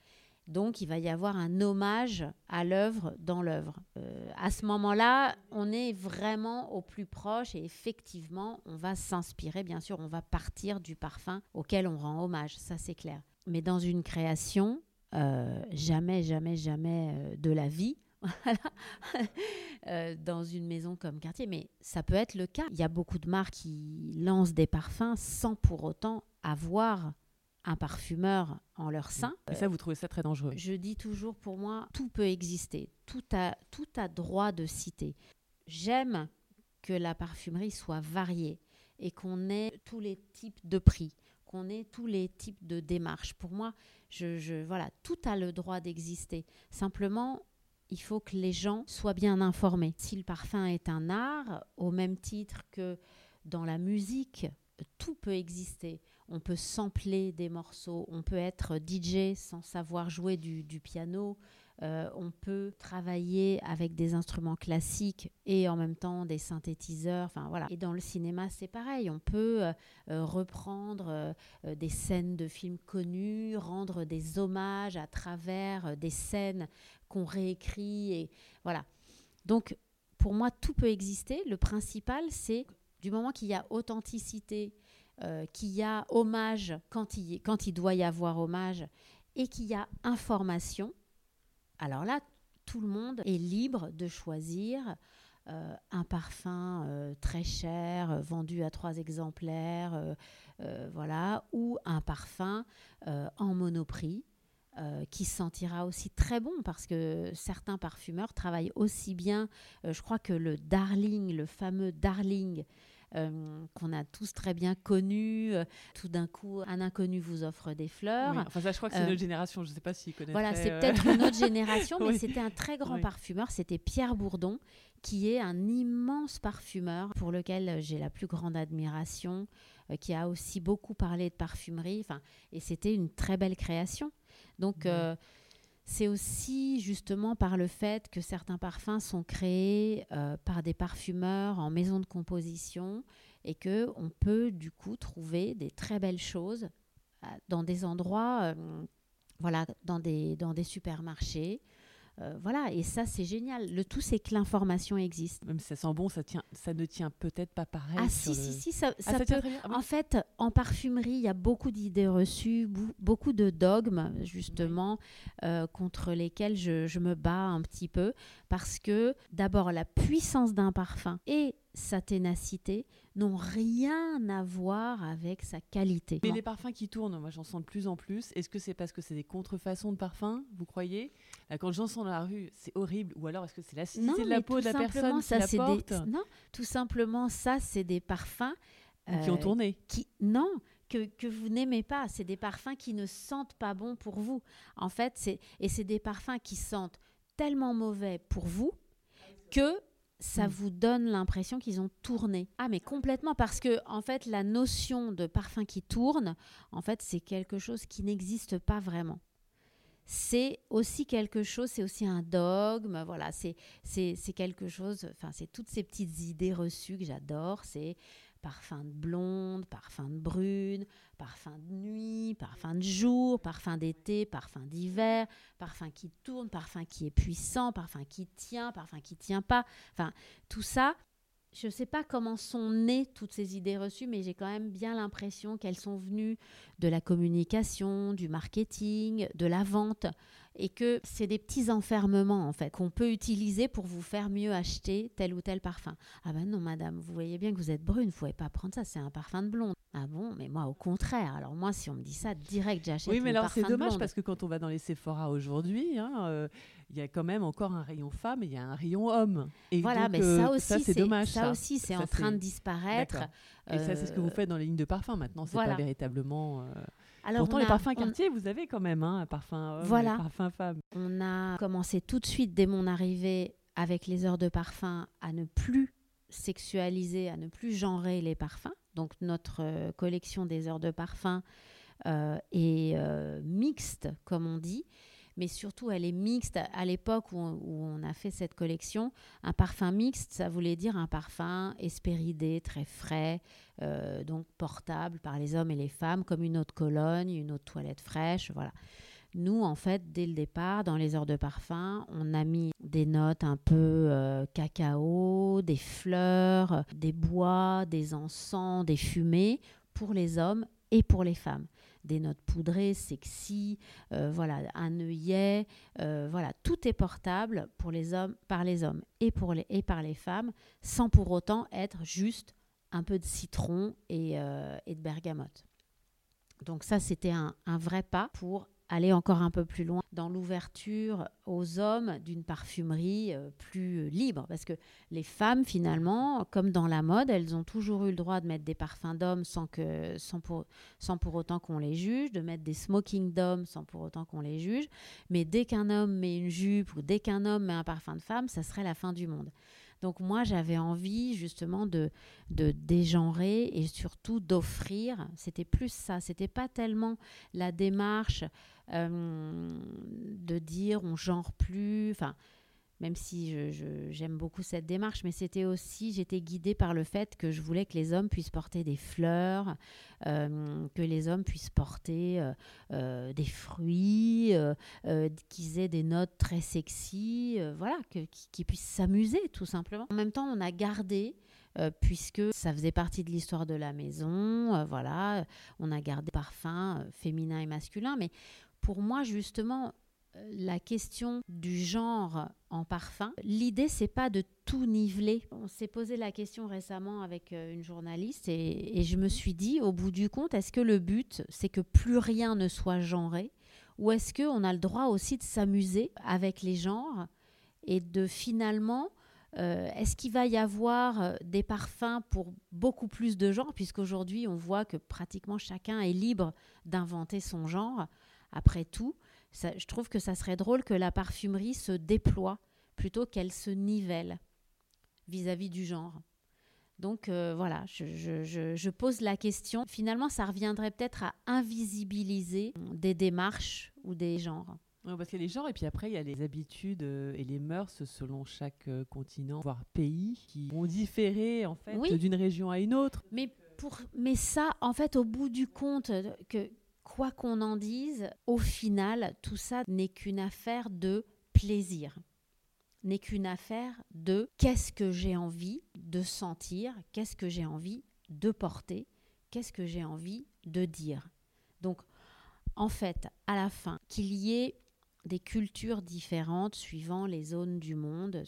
Donc il va y avoir un hommage à l'œuvre dans l'œuvre. Euh, à ce moment-là, on est vraiment au plus proche et effectivement, on va s'inspirer, bien sûr, on va partir du parfum auquel on rend hommage, ça c'est clair. Mais dans une création, euh, jamais, jamais, jamais euh, de la vie. [laughs] Dans une maison comme quartier, mais ça peut être le cas. Il y a beaucoup de marques qui lancent des parfums sans pour autant avoir un parfumeur en leur sein. Et ça, vous trouvez ça très dangereux Je dis toujours, pour moi, tout peut exister. Tout a, tout a droit de citer. J'aime que la parfumerie soit variée et qu'on ait tous les types de prix qu'on ait tous les types de démarches. Pour moi, je, voilà, tout a le droit d'exister. Simplement, il faut que les gens soient bien informés. Si le parfum est un art, au même titre que dans la musique, tout peut exister. On peut sampler des morceaux, on peut être DJ sans savoir jouer du, piano, euh, on peut travailler avec des instruments classiques et en même temps des synthétiseurs. Enfin voilà. Et dans le cinéma, c'est pareil. On peut euh, euh, reprendre des scènes de films connus, rendre des hommages à travers des scènes qu'on réécrit et voilà. Donc pour moi, tout peut exister. Le principal, c'est du moment qu'il y a authenticité, qu'il y a hommage quand il, doit y avoir hommage et qu'il y a information alors là, tout le monde est libre de choisir euh, un parfum euh, très cher, euh, vendu à trois exemplaires, voilà, ou un parfum en monoprix. qui sentira aussi très bon parce que certains parfumeurs travaillent aussi bien, je crois que le Darling, le fameux Darling, euh, qu'on a tous très bien connu. Euh, tout d'un coup, un inconnu vous offre des fleurs. enfin, ça, je crois que c'est une euh, autre génération. Je ne sais pas s'il connaît. Voilà, c'est peut-être une autre [laughs] génération, mais c'était un très grand parfumeur. C'était Pierre Bourdon, qui est un immense parfumeur pour lequel j'ai la plus grande admiration, qui a aussi beaucoup parlé de parfumerie. Enfin, et c'était une très belle création. Donc, c'est aussi justement par le fait que certains parfums sont créés euh, par des parfumeurs en maison de composition et que on peut du coup trouver des très belles choses euh, dans des endroits, euh, voilà, dans des, dans des supermarchés, euh, voilà, et ça c'est génial. Le tout c'est que l'information existe. Même si ça sent bon, ça, tient, ça ne tient peut-être pas pareil. Ah si, si, si, ça, ah, peut... En fait, en parfumerie, il y a beaucoup d'idées reçues, beaucoup de dogmes justement euh, contre lesquels je, je me bats un petit peu parce que d'abord la puissance d'un parfum et sa ténacité n'ont rien à voir avec sa qualité. Mais les parfums qui tournent, moi j'en sens de plus en plus. Est-ce que c'est parce que c'est des contrefaçons de parfums, vous croyez? Quand j'en sens dans la rue, c'est horrible. Ou alors est-ce que c'est l'acidité de la peau de la personne ça, qui la porte? Non, tout simplement, ça c'est des parfums... qui ont euh, tourné qui... Non, que, que, vous n'aimez pas. C'est des parfums qui ne sentent pas bon pour vous. En fait, c'est et c'est des parfums qui sentent tellement mauvais pour vous que ça mm. vous donne l'impression qu'ils ont tourné. Ah mais complètement parce que en fait la notion de parfum qui tourne, en fait c'est quelque chose qui n'existe pas vraiment. C'est aussi quelque chose, c'est aussi un dogme, voilà, c'est quelque chose, enfin c'est toutes ces petites idées reçues que j'adore, c'est parfum de blonde, parfum de brune, parfum de nuit, parfum de jour, parfum d'été, parfum d'hiver, parfum qui tourne, parfum qui est puissant, parfum qui tient, parfum qui tient pas. Enfin, tout ça, je ne sais pas comment sont nées toutes ces idées reçues, mais j'ai quand même bien l'impression qu'elles sont venues de la communication, du marketing, de la vente. Et que c'est des petits enfermements en fait qu'on peut utiliser pour vous faire mieux acheter tel ou tel parfum. Ah ben non madame, vous voyez bien que vous êtes brune, vous pouvez pas prendre ça, c'est un parfum de blonde. Ah bon, mais moi au contraire. Alors moi si on me dit ça direct, j'achète Oui, mais alors c'est dommage blonde. parce que quand on va dans les Sephora aujourd'hui, hein, euh, il y a quand même encore un rayon femme et il y a un rayon homme. Et Voilà, mais euh, ça aussi, c'est dommage. ça, aussi, c'est en train de disparaître. Et ça, c'est ce que vous Euh, faites dans les lignes de parfum maintenant. C'est voilà. pas véritablement. euh, Alors, Pourtant, on les parfums on- quartier, vous avez quand même hein, un parfum homme, Voilà. parfum femme. On a commencé tout de suite, dès mon arrivée, avec les heures de parfum, à ne plus sexualiser, à ne plus genrer les parfums. Donc notre euh, collection des heures de parfum euh, est euh, mixte, comme on dit. Mais surtout, elle est mixte. À l'époque où, on- a fait cette collection, un parfum mixte, ça voulait dire un parfum espéridé, très frais, euh, donc portable par les hommes et les femmes, comme une eau de Cologne, une eau de toilette fraîche, voilà. Nous, en fait, dès le départ, dans les heures de parfum, on a mis des notes un peu euh, cacao, des fleurs, des bois, des encens, des fumées pour les hommes et pour les femmes. Des notes poudrées, sexy, euh, voilà, un œillet, euh, voilà, tout est portable pour les hommes, par les hommes et, pour les, et par les femmes, sans pour autant être juste un peu de citron et, euh, et de bergamote. Donc ça, c'était un, un vrai pas pour aller encore un peu plus loin dans l'ouverture aux hommes d'une parfumerie euh, plus libre. Parce que les femmes, finalement, comme dans la mode, elles ont toujours eu le droit de mettre des parfums d'hommes sans, que, sans, pour, sans pour autant qu'on les juge, de mettre des smoking d'hommes sans pour autant qu'on les juge. Mais dès qu'un homme met une jupe ou dès qu'un homme met un parfum de femme, ça serait la fin du monde. Donc moi, j'avais envie justement de, de dégenrer et surtout d'offrir. C'était plus ça. C'était pas tellement la démarche de dire on genre plus. Enfin, même si je- je- j'aime beaucoup cette démarche, mais c'était aussi, j'étais guidée par le fait que je voulais que les hommes puissent porter des fleurs, euh, que les hommes puissent porter euh, euh, des fruits, euh, euh, qu'ils aient des notes très sexy, euh, voilà, qu'ils puissent s'amuser tout simplement. En même temps, on a gardé euh, puisque ça faisait partie de l'histoire de la maison, euh, voilà, on a gardé parfum euh, féminin et masculin, mais pour moi justement euh, la question du genre en parfum, l'idée c'est pas de tout niveler. On s'est posé la question récemment avec euh, une journaliste et, je me suis dit au bout du compte, est-ce que le but c'est que plus rien ne soit genré ou est-ce qu'on a le droit aussi de s'amuser avec les genres et de finalement euh, Est-ce qu'il va y avoir des parfums pour beaucoup plus de genres, puisqu'aujourd'hui on voit que pratiquement chacun est libre d'inventer son genre. Après tout, ça- je trouve que ça serait drôle que la parfumerie se déploie plutôt qu'elle se nivelle vis-à-vis du genre. Donc euh, voilà, je, je- je- je pose la question. Finalement, ça reviendrait peut-être à invisibiliser des démarches ou des genres. Ouais, parce qu'il y a les genres et puis après il y a les habitudes euh, et les mœurs selon chaque euh, continent, voire pays, qui vont différer en fait Oui. d'une région à une autre. Mais, pour, mais ça, en fait, au bout du compte, que quoi qu'on en dise, au final, tout ça n'est qu'une affaire de plaisir. N'est qu'une affaire de qu'est-ce que j'ai envie de sentir, qu'est-ce que j'ai envie de porter, qu'est-ce que j'ai envie de dire. Donc, en fait, à la fin, qu'il y ait des cultures différentes suivant les zones du monde,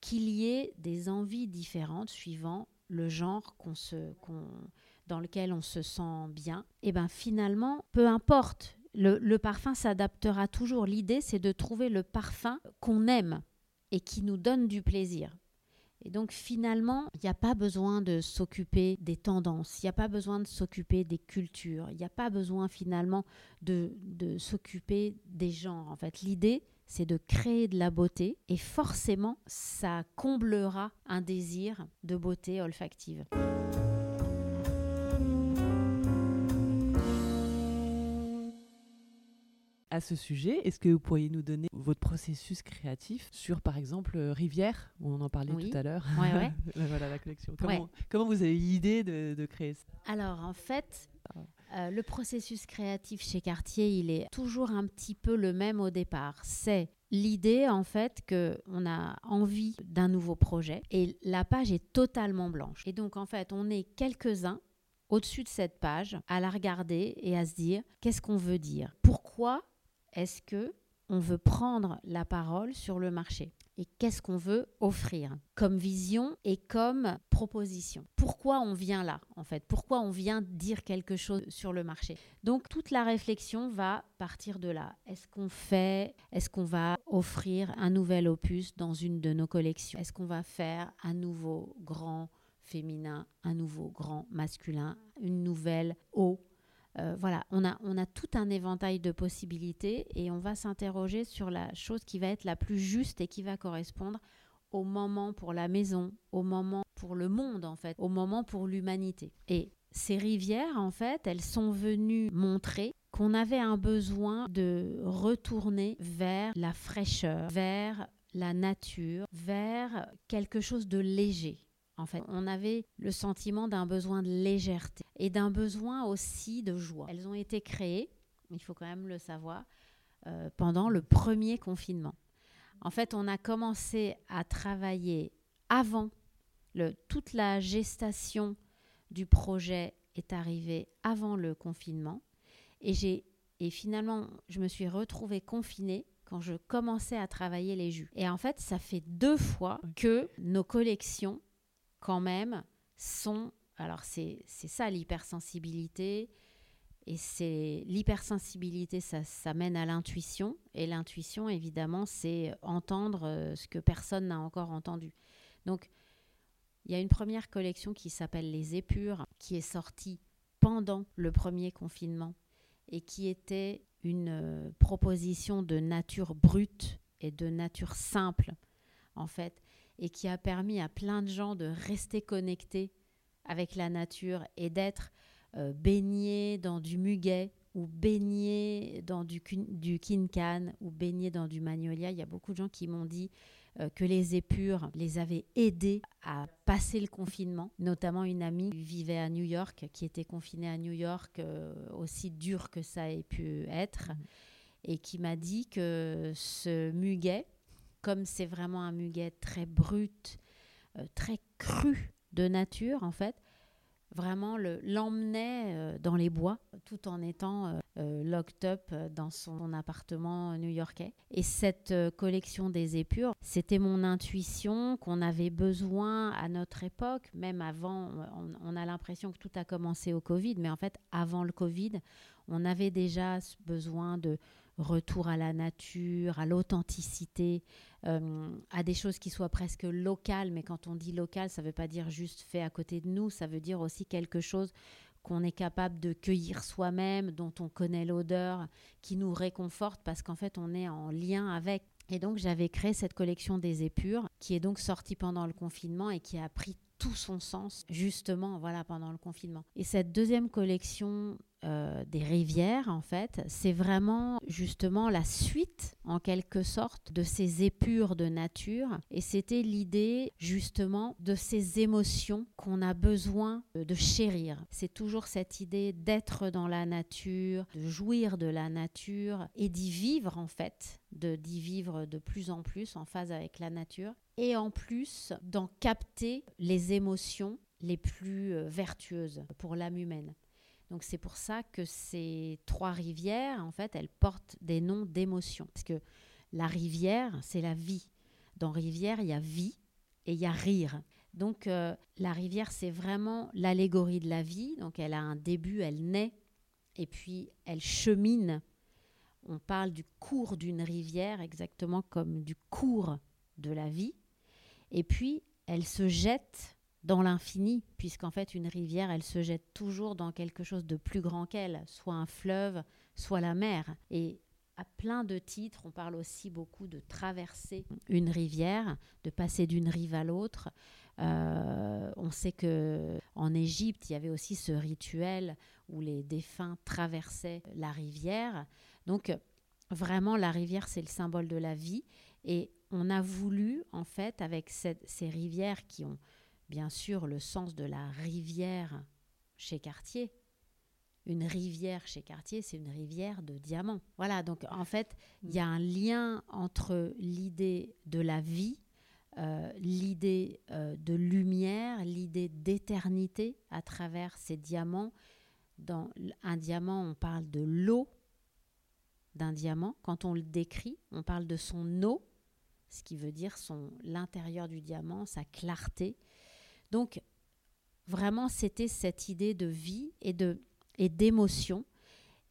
qu'il y ait des envies différentes suivant le genre qu'on se, dans lequel on se sent bien, et ben finalement, peu importe, le, le parfum s'adaptera toujours. L'idée, c'est de trouver le parfum qu'on aime et qui nous donne du plaisir. Et donc finalement, il n'y a pas besoin de s'occuper des tendances, il n'y a pas besoin de s'occuper des cultures, il n'y a pas besoin finalement de, de s'occuper des genres. En fait, l'idée, c'est de créer de la beauté et forcément, ça comblera un désir de beauté olfactive. À ce sujet, est-ce que vous pourriez nous donner votre processus créatif sur par exemple euh, Rivière, où on en parlait Oui. tout à l'heure? Ouais, ouais. [laughs] Voilà la collection. Comment, Ouais. comment vous avez eu l'idée de, de créer ça? Alors en fait, euh, le processus créatif chez Cartier, il est toujours un petit peu le même au départ. C'est l'idée en fait que on a envie d'un nouveau projet et la page est totalement blanche. Et donc en fait, on est quelques-uns au-dessus de cette page à la regarder et à se dire qu'est-ce qu'on veut dire? Pourquoi est-ce que on veut prendre la parole sur le marché et qu'est-ce qu'on veut offrir comme vision et comme proposition? Pourquoi on vient là en fait? Pourquoi on vient dire quelque chose sur le marché? Donc toute la réflexion va partir de là. Est-ce qu'on fait Est-ce qu'on va offrir un nouvel opus dans une de nos collections? Est-ce qu'on va faire un nouveau grand féminin, un nouveau grand masculin, une nouvelle eau euh, voilà, on a, on a tout un éventail de possibilités et on va s'interroger sur la chose qui va être la plus juste et qui va correspondre au moment pour la maison, au moment pour le monde en fait, au moment pour l'humanité. Et ces rivières en fait, elles sont venues montrer qu'on avait un besoin de retourner vers la fraîcheur, vers la nature, vers quelque chose de léger en fait. On avait le sentiment d'un besoin de légèreté et d'un besoin aussi de joie. Elles ont été créées, il faut quand même le savoir, euh, pendant le premier confinement. En fait, on a commencé à travailler avant, le, toute la gestation du projet est arrivée avant le confinement. Et, j'ai, et finalement, je me suis retrouvée confinée quand je commençais à travailler les jus. Et en fait, ça fait deux fois que nos collections quand même, sont... Alors c'est ça l'hypersensibilité. Et c'est l'hypersensibilité, ça, ça mène à l'intuition. Et l'intuition, évidemment, c'est entendre euh, ce que personne n'a encore entendu. Donc, il y a une première collection qui s'appelle Les Épures, qui est sortie pendant le premier confinement et qui était une euh, proposition de nature brute et de nature simple, en fait, et qui a permis à plein de gens de rester connectés avec la nature et d'être euh, baignés dans du muguet ou baignés dans du, du kinkan ou baignés dans du magnolia. Il y a beaucoup de gens qui m'ont dit euh, que les épures les avaient aidés à passer le confinement, notamment une amie qui vivait à New York, qui était confinée à New York, euh, aussi dur que ça ait pu être, mmh. et qui m'a dit que ce muguet, comme c'est vraiment un muguet très brut, euh, très cru de nature en fait, vraiment l'emmenait euh, dans les bois tout en étant euh, locked up dans son appartement new-yorkais. Et cette collection des épures, c'était mon intuition qu'on avait besoin à notre époque, même avant, on a l'impression que tout a commencé au Covid, mais en fait avant le Covid, on avait déjà besoin de retour à la nature, à l'authenticité, euh, à des choses qui soient presque locales. Mais quand on dit local, ça ne veut pas dire juste fait à côté de nous, ça veut dire aussi quelque chose qu'on est capable de cueillir soi-même, dont on connaît l'odeur, qui nous réconforte parce qu'en fait on est en lien avec. Et donc j'avais créé cette collection des épures qui est donc sortie pendant le confinement et qui a pris tout son sens justement voilà pendant le confinement. Et cette deuxième collection euh, des rivières, en fait, c'est vraiment justement la suite, en quelque sorte, de ces épures de nature. Et c'était l'idée, justement, de ces émotions qu'on a besoin de chérir. C'est toujours cette idée d'être dans la nature, de jouir de la nature et d'y vivre, en fait, d'y vivre de plus en plus en phase avec la nature. Et en plus, d'en capter les émotions les plus euh, vertueuses pour l'âme humaine. Donc c'est pour ça que ces trois rivières, en fait, elles portent des noms d'émotions. Parce que la rivière, c'est la vie. Dans rivière, il y a vie et il y a rire. Donc euh, la rivière, c'est vraiment l'allégorie de la vie. Donc elle a un début, elle naît, et puis elle chemine. On parle du cours d'une rivière, exactement comme du cours de la vie. Et puis elle se jette dans l'infini, puisqu'en fait une rivière, elle se jette toujours dans quelque chose de plus grand qu'elle, soit un fleuve, soit la mer. Et à plein de titres, on parle aussi beaucoup de traverser une rivière, de passer d'une rive à l'autre. Euh, on sait que en Égypte, il y avait aussi ce rituel où les défunts traversaient la rivière. Donc vraiment, la rivière, c'est le symbole de la vie. Et on a voulu, en fait, avec ces rivières qui ont bien sûr le sens de la rivière chez Cartier. Une rivière chez Cartier, c'est une rivière de diamants. Voilà, donc en fait, il y a un lien entre l'idée de la vie, euh, l'idée euh, de lumière, l'idée d'éternité à travers ces diamants. Dans un diamant, on parle de l'eau, d'un diamant. Quand on le décrit, on parle de son eau, ce qui veut dire son l'intérieur du diamant, sa clarté. Donc vraiment, c'était cette idée de vie et de et d'émotion.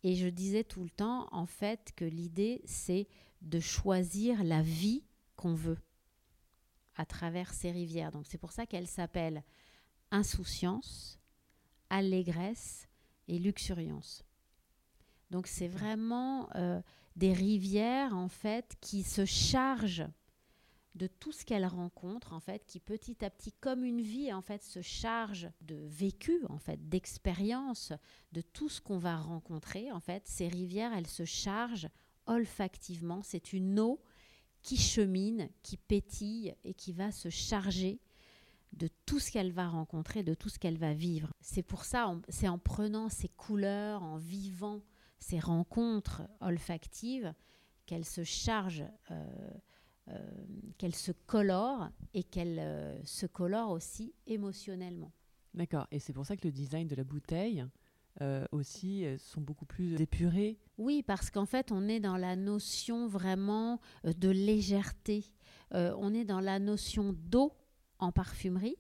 Et je disais tout le temps, en fait, que l'idée, c'est de choisir la vie qu'on veut à travers ces rivières. Donc c'est pour ça qu'elle s'appelle insouciance, allégresse et luxuriance. Donc c'est vraiment euh, des rivières en fait qui se chargent de tout ce qu'elles rencontrent en fait, qui petit à petit, comme une vie en fait, se charge de vécu en fait, d'expérience, de tout ce qu'on va rencontrer en fait. Ces rivières, elles se chargent olfactivement. C'est une eau qui chemine, qui pétille et qui va se charger de tout ce qu'elle va rencontrer, de tout ce qu'elle va vivre. C'est pour ça, c'est en prenant ces couleurs, en vivant ces rencontres olfactives, qu'elle se charge, euh, euh, qu'elle se colore et qu'elle euh, se colore aussi émotionnellement. D'accord, et c'est pour ça que le design de la bouteille aussi sont beaucoup plus épurés. Oui, parce qu'en fait, on est dans la notion vraiment de légèreté. on est dans la notion d'eau en parfumerie.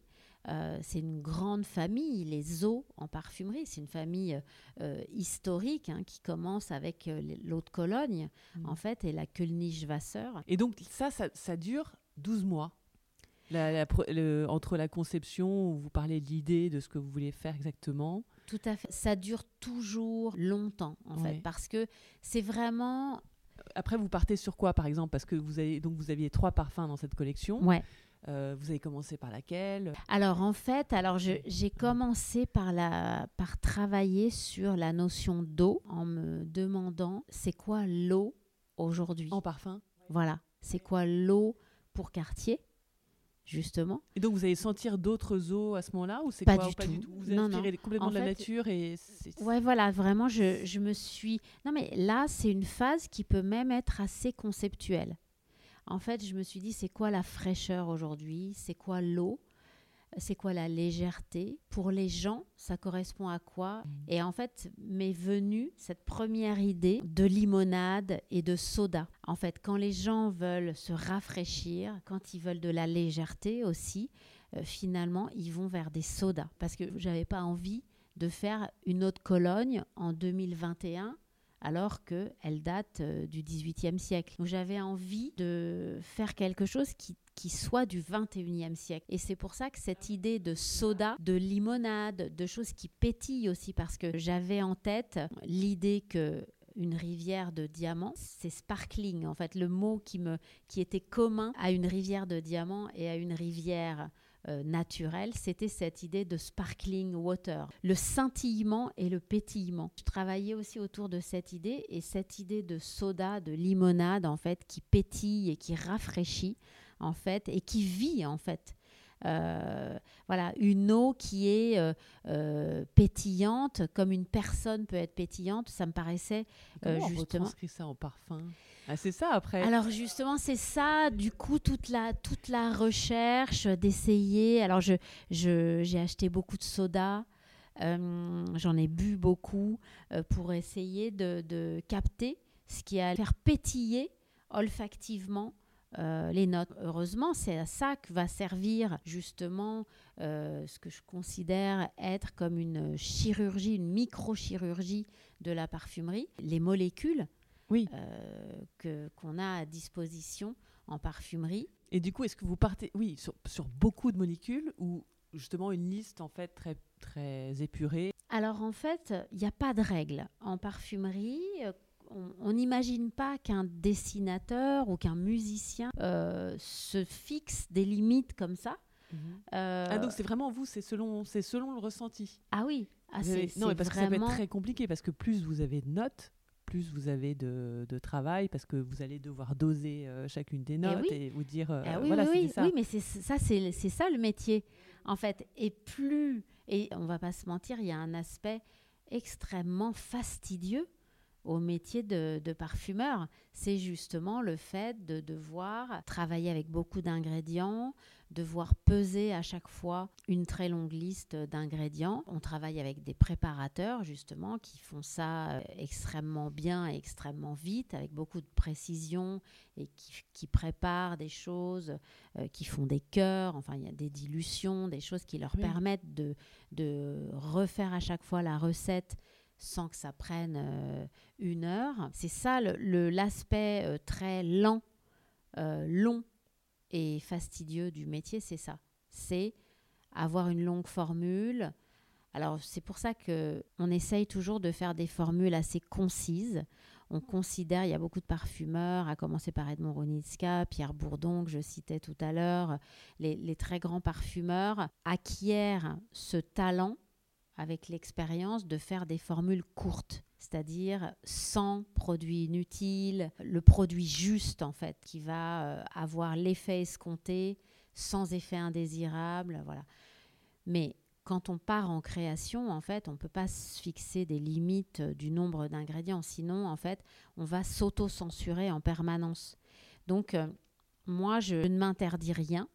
Euh, c'est une grande famille, les eaux en parfumerie. C'est une famille euh, historique hein, qui commence avec euh, l'eau de Cologne, mm. en fait, et la Kölnisch-Wasser. Et donc, ça, ça, dure 12 mois entre la conception, où vous parlez de l'idée, de ce que vous voulez faire exactement. Tout à fait. Ça dure toujours longtemps, en fait, parce que c'est vraiment après, vous partez sur quoi, par exemple? Parce que vous avez donc vous aviez trois parfums dans cette collection. Ouais. Euh, vous avez commencé par laquelle? Alors en fait, alors j'ai commencé par, la, par travailler sur la notion d'eau en me demandant c'est quoi l'eau aujourd'hui? En parfum? Voilà, c'est quoi l'eau pour quartier justement? Et donc vous allez sentir d'autres eaux à ce moment-là ou c'est pas, quoi, du, pas tout. du tout. Vous avez complètement de la nature et Ouais, voilà, vraiment je, je me suis Non mais là, c'est une phase qui peut même être assez conceptuelle en fait, je me suis dit, c'est quoi la fraîcheur aujourd'hui? C'est quoi l'eau? C'est quoi la légèreté? Pour les gens, ça correspond à quoi? Mmh. Et en fait, m'est venue cette première idée de limonade et de soda. En fait, quand les gens veulent se rafraîchir, quand ils veulent de la légèreté aussi, euh, finalement, ils vont vers des sodas. Parce que j'avais pas envie de faire une autre Cologne en 2021 alors qu'elle date euh, du XVIIIe siècle. J'avais envie de faire quelque chose qui, soit du XXIe siècle. Et c'est pour ça que cette idée de soda, de limonade, de choses qui pétillent aussi, parce que j'avais en tête l'idée que une rivière de diamants, c'est sparkling en fait, le mot qui me qui était commun à une rivière de diamants et à une rivière euh, naturel, c'était cette idée de sparkling water, le scintillement et le pétillement. Je travaillais aussi autour de cette idée et cette idée de soda, de limonade en fait, qui pétille et qui rafraîchit en fait et qui vit en fait. Euh, voilà, une eau qui est euh, pétillante, comme une personne peut être pétillante, ça me paraissait justement. On ça en parfum? Ah, c'est ça après. Alors justement, c'est ça, du coup, toute la, toute la recherche d'essayer. Alors je, je, j'ai acheté beaucoup de soda, euh, j'en ai bu beaucoup euh, pour essayer de, de, capter ce qui allait faire pétiller olfactivement euh, les notes. Heureusement, c'est à ça que va servir justement ce que je considère être comme une chirurgie, une microchirurgie de la parfumerie, les molécules oui. Euh, que, qu'on a à disposition en parfumerie. Et du coup, est-ce que vous partez, oui, sur, sur beaucoup de molécules ou justement une liste en fait très, très épurée? Alors en fait, il n'y a pas de règle. En parfumerie, euh, on n'imagine pas qu'un dessinateur ou qu'un musicien euh, se fixe des limites comme ça. Mhm. ah donc c'est vraiment vous, c'est selon, c'est selon le ressenti. Ah oui. Ah, c'est, non, parce que ça peut être très compliqué parce que plus vous avez de notes, plus vous avez de, travail parce que vous allez devoir doser euh, chacune des eh notes et, vous dire euh, ah oui, voilà, oui, ça. oui, mais c'est ça, c'est ça le métier en fait. Et plus, et on va pas se mentir, il y a un aspect extrêmement fastidieux au métier de, de parfumeur. C'est justement le fait de devoir travailler avec beaucoup d'ingrédients, devoir peser à chaque fois une très longue liste d'ingrédients. On travaille avec des préparateurs justement qui font ça euh, extrêmement bien et extrêmement vite, avec beaucoup de précision et qui, qui préparent des choses, euh, qui font des cœurs, enfin il y a des dilutions, des choses qui leur Oui. permettent de, de refaire à chaque fois la recette sans que ça prenne euh, une heure. C'est ça le- le- l'aspect euh, très lent, euh, long et fastidieux du métier, c'est ça. C'est avoir une longue formule. Alors c'est pour ça que on essaye toujours de faire des formules assez concises. On considère, il y a beaucoup de parfumeurs, à commencer par Edmond Ronitska, Pierre Bourdon, que je citais tout à l'heure, les, les très grands parfumeurs acquièrent ce talent avec l'expérience de faire des formules courtes, c'est-à-dire sans produit inutile, le produit juste en fait, qui va euh, avoir l'effet escompté, sans effet indésirable, voilà. Mais quand on part en création, en fait, on ne peut pas se fixer des limites euh, du nombre d'ingrédients, sinon en fait, on va s'auto-censurer en permanence. Donc euh, moi, je ne m'interdis rien.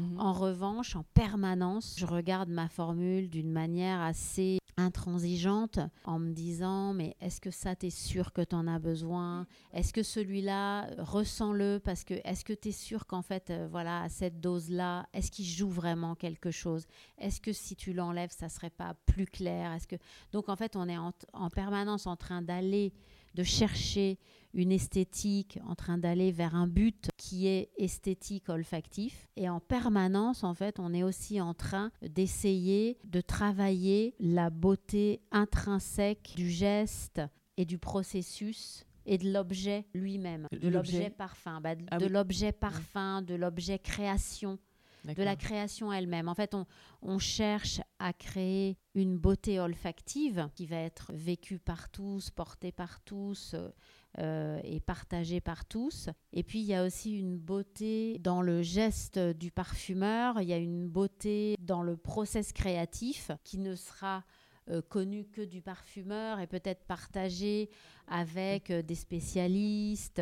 Mhm. En revanche, en permanence, je regarde ma formule d'une manière assez intransigeante en me disant mais est-ce que ça t'es sûr que tu en as besoin? Est-ce que celui-là euh, ressens-le? Parce que est-ce que tu es sûr qu'en fait euh, voilà à cette dose-là, est-ce qu'il joue vraiment quelque chose? Est-ce que si tu l'enlèves, ça serait pas plus clair? Est-ce que donc en fait, on est en permanence en train d'aller de chercher une esthétique, en train d'aller vers un but qui est esthétique olfactif. Et en permanence, en fait, on est aussi en train d'essayer de travailler la beauté intrinsèque du geste et du processus et de l'objet lui-même, De l'objet. parfum, bah, de Ah de l'objet parfum, de l'objet création de la création elle-même. En fait, on, on cherche à créer une beauté olfactive qui va être vécue par tous, portée par tous euh, euh, et partagée par tous. Et puis, il y a aussi une beauté dans le geste du parfumeur, il y a une beauté dans le process créatif qui ne sera euh, connu que du parfumeur et peut-être partagé avec euh, des spécialistes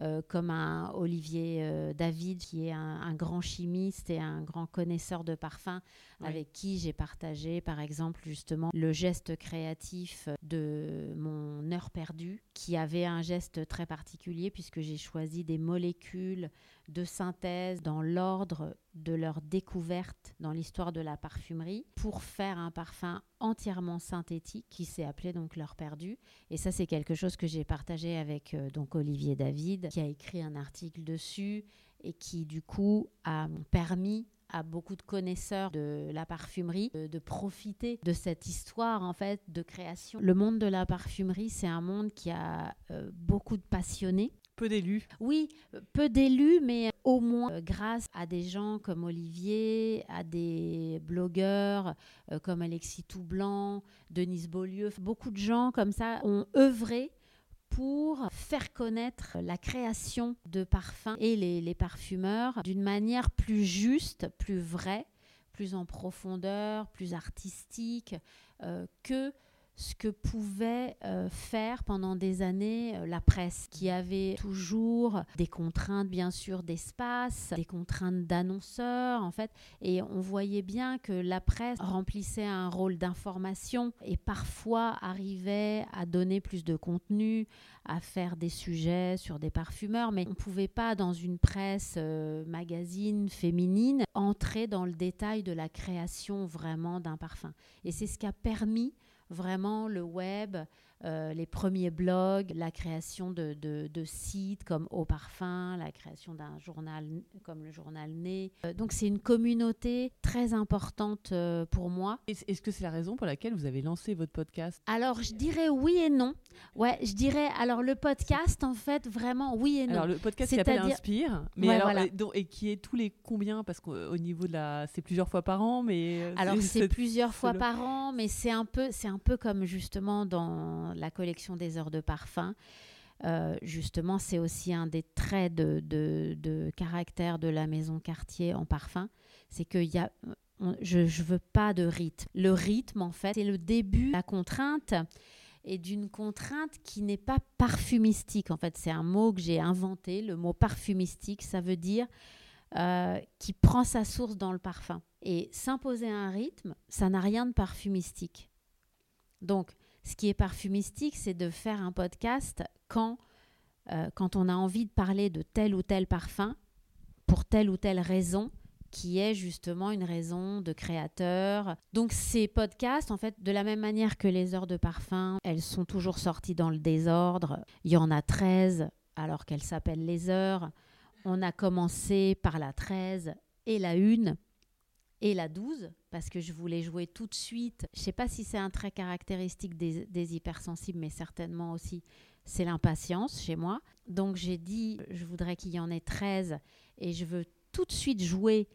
euh, comme un Olivier euh, David qui est un, un grand chimiste et un grand connaisseur de parfums Oui. avec qui j'ai partagé par exemple justement le geste créatif de mon heure perdue qui avait un geste très particulier puisque j'ai choisi des molécules de synthèse dans l'ordre de leur découverte dans l'histoire de la parfumerie pour faire un parfum entièrement synthétique qui s'est appelé donc l'heure perdue et ça c'est quelque chose que j'ai partagé avec euh, donc Olivier David qui a écrit un article dessus et qui du coup a permis à beaucoup de connaisseurs de la parfumerie de, de profiter de cette histoire en fait de création. Le monde de la parfumerie, c'est un monde qui a euh, beaucoup de passionnés Peu d'élus. oui, euh, peu d'élus, mais au moins euh, grâce à des gens comme Olivier, à des blogueurs euh, comme Alexis Toublanc, Denise Beaulieu, beaucoup de gens comme ça ont œuvré pour faire connaître la création de parfums et les, parfumeurs d'une manière plus juste, plus vraie, plus en profondeur, plus artistique euh, que ce que pouvait euh, faire pendant des années euh, la presse, qui avait toujours des contraintes, bien sûr, d'espace, des contraintes d'annonceurs, en fait. Et on voyait bien que la presse remplissait un rôle d'information et parfois arrivait à donner plus de contenu, à faire des sujets sur des parfumeurs, mais on ne pouvait pas, dans une presse euh, magazine féminine, entrer dans le détail de la création vraiment d'un parfum. Et c'est ce qui a permis vraiment le web, euh, les premiers blogs, la création de, de- de sites comme Au Parfum, la création d'un journal comme le journal Né. Euh, donc c'est une communauté très importante euh, pour moi. Est- Est-ce que c'est la raison pour laquelle vous avez lancé votre podcast? Alors je dirais oui et non. Ouais, je dirais alors le podcast en fait vraiment oui et non. Alors le podcast qui s'appelle Inspire, mais Ouais, alors voilà. donc- et qui est tous les combien? Parce qu'au niveau de la, c'est plusieurs fois par an, mais Alors c'est [laughs] plusieurs fois par an, mais c'est un peu, c'est un peu comme justement dans la collection des heures de parfum. Euh, justement, c'est aussi un des traits de, de, de caractère de la maison Cartier en parfum, c'est qu'il y a, on- je ne veux pas de rythme. Le rythme, en fait, c'est le début, la contrainte, et d'une contrainte qui n'est pas parfumistique. En fait, c'est un mot que j'ai inventé. Le mot parfumistique, ça veut dire euh, qui prend sa source dans le parfum. Et s'imposer un rythme, ça n'a rien de parfumistique. Donc, ce qui est parfumistique, c'est de faire un podcast quand, euh, quand on a envie de parler de tel ou tel parfum, pour telle ou telle raison, qui est justement une raison de créateur. Donc ces podcasts, en fait, de la même manière que les heures de parfum, elles sont toujours sorties dans le désordre. Il y en a 13 alors qu'elles s'appellent les heures. On a commencé par la 13 et la 1 et la 12 parce que je voulais jouer tout de suite. Je ne sais pas si c'est un trait caractéristique des, hypersensibles, mais certainement aussi c'est l'impatience chez moi. Donc j'ai dit, je voudrais qu'il y en ait 13 et je veux tout de suite jouer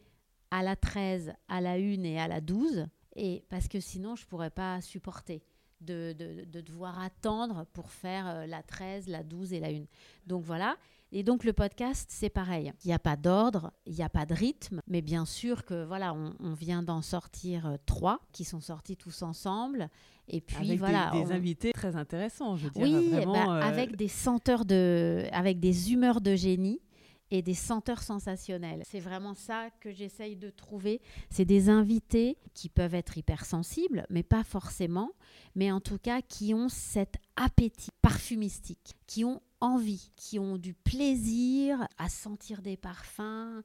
à la 13, à la 1 et à la 12, et parce que sinon je ne pourrais pas supporter. De, de, de, devoir attendre pour faire euh, la 13, la 12 et la 1. Donc voilà. Et donc le podcast, c'est pareil. Il n'y a pas d'ordre, il n'y a pas de rythme, mais bien sûr que voilà, on, on vient d'en sortir euh, trois qui sont sortis tous ensemble. Et puis avec voilà, des, des on- invités très intéressants, je dire. oui, vraiment, bah, euh, avec des senteurs de, avec des humeurs de génie et des senteurs sensationnelles. C'est vraiment ça que j'essaye de trouver. C'est des invités qui peuvent être hypersensibles, mais pas forcément, mais en tout cas qui ont cet appétit parfumistique, qui ont envie, qui ont du plaisir à sentir des parfums,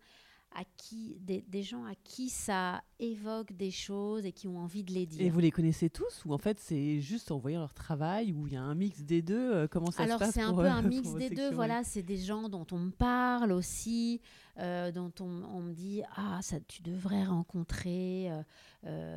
à qui des, des gens à qui ça évoque des choses et qui ont envie de les dire. Et vous les connaissez tous ou en fait c'est juste en voyant leur travail ou il y a un mix des deux euh, Comment ça Alors se passe c'est un peu euh, un [laughs] mix des deux. Voilà, c'est des gens dont on me parle aussi, euh, dont on, on me dit ah ça tu devrais rencontrer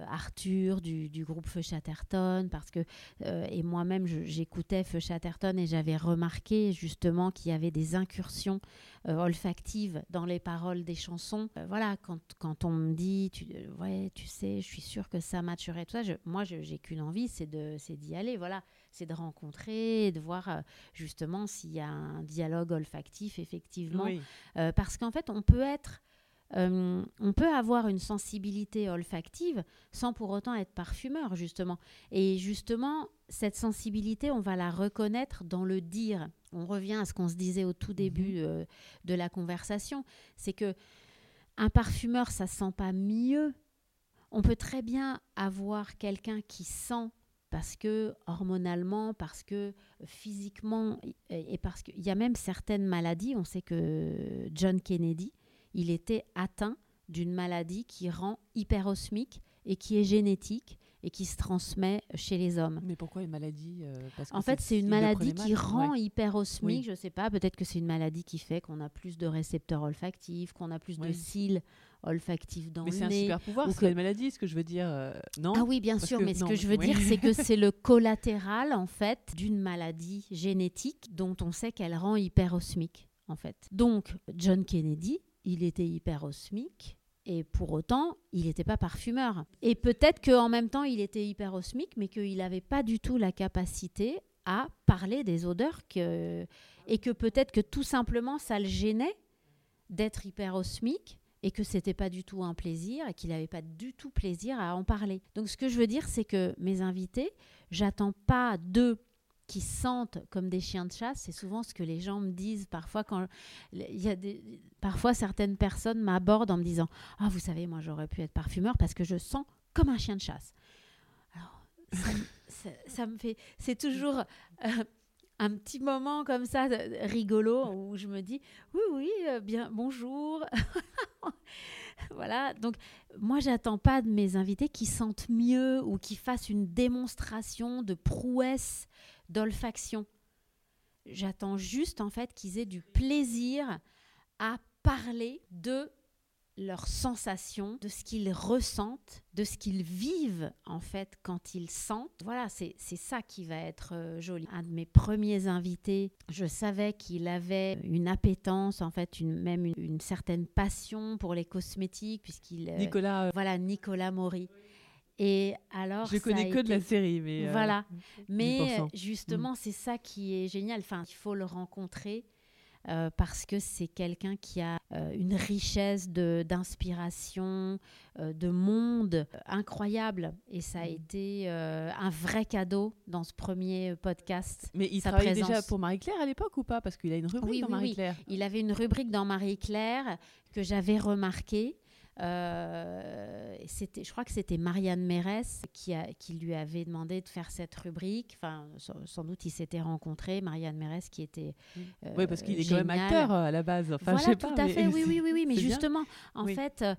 Arthur du, du groupe Feu Chatterton parce que euh, et moi-même j'écoutais Feu Chatterton et j'avais remarqué justement qu'il y avait des incursions euh, olfactives dans les paroles des chansons. Euh, voilà, quand, quand on me dit tu, euh, ouais tu sais je suis sûre que ça matcherait tout ça, je- moi j'ai qu'une envie c'est de c'est d'y aller. Voilà, c'est de rencontrer, et de voir euh, justement s'il y a un dialogue olfactif effectivement. Oui. Euh, parce qu'en fait, on peut être, euh, on peut avoir une sensibilité olfactive sans pour autant être parfumeur justement. Et justement, cette sensibilité, on va la reconnaître dans le dire. On revient à ce qu'on se disait au tout début euh, de la conversation, c'est que un parfumeur, ça sent pas mieux. On peut très bien avoir quelqu'un qui sent parce que hormonalement, parce que physiquement, et et parce qu'il y a même certaines maladies. On sait que John Kennedy, il était atteint d'une maladie qui rend hyperosmique et qui est génétique et qui se transmet chez les hommes. Mais pourquoi une maladie euh, parce que En fait, c'est une maladie qui rend Ouais. hyperosmique. Oui. Je sais pas, peut-être que c'est une maladie qui fait qu'on a plus de récepteurs olfactifs, qu'on a plus de cils olfactifs dans Mais c'est le un nez. super pouvoir, ou c'est que- une maladie, ce que je veux dire. euh, non? Ah oui, bien Parce sûr, que- mais ce non, que je veux oui. dire, c'est que [laughs] c'est le collatéral, en fait, d'une maladie génétique dont on sait qu'elle rend hyperosmique, en fait. Donc, John Kennedy, il était hyperosmique, et pour autant, il n'était pas parfumeur. Et peut-être qu'en même temps, il était hyperosmique, mais qu'il n'avait pas du tout la capacité à parler des odeurs, et que peut-être que tout simplement, ça le gênait d'être hyperosmique et que c'était pas du tout un plaisir et qu'il n'avait pas du tout plaisir à en parler. Donc ce que je veux dire, c'est que mes invités, j'attends pas d'eux qui sentent comme des chiens de chasse. C'est souvent ce que les gens me disent parfois quand il y a des, parfois certaines personnes m'abordent en me disant ah vous savez moi j'aurais pu être parfumeur parce que je sens comme un chien de chasse. Alors ça, me- [laughs] fait c'est toujours euh, un petit moment comme ça rigolo où je me dis oui oui euh, bien bonjour [laughs] voilà donc moi j'attends pas de mes invités qui sentent mieux ou qui fassent une démonstration de prouesse d'olfaction j'attends juste en fait qu'ils aient du plaisir à parler de leurs sensations, de ce qu'ils ressentent, de ce qu'ils vivent en fait quand ils sentent. Voilà, c'est ça qui va être euh, joli. Un de mes premiers invités, je savais qu'il avait une appétence, en fait, une, même une, une certaine passion pour les cosmétiques, puisqu'il... euh, Nicolas, euh, voilà, Nicolas Maury. Et alors... je ça connais que de la série, mais. euh, Voilà. Mais pensant. euh, justement, c'est ça qui est génial. Enfin, il faut le rencontrer. euh, parce que c'est quelqu'un qui a euh, une richesse de- d'inspiration, euh, de monde incroyable. Et ça a Mm. été euh, un vrai cadeau dans ce premier podcast. Mais il travaillait déjà pour Marie-Claire à l'époque ou pas? Parce qu'il a une rubrique Oui, dans oui, oui. Marie-Claire. Il avait une rubrique dans Marie-Claire que j'avais remarquée. Euh, c'était, je crois que c'était Marianne Mérès qui, a, qui lui avait demandé de faire cette rubrique. Enfin, sans, sans doute ils s'étaient rencontrés. Marianne Mérès qui était. euh, oui, parce qu'il est quand même acteur euh, à la base. Enfin, je voilà, sais tout pas. à fait. Oui, [laughs] oui, oui, oui. Mais bien. justement, en Oui. fait, euh,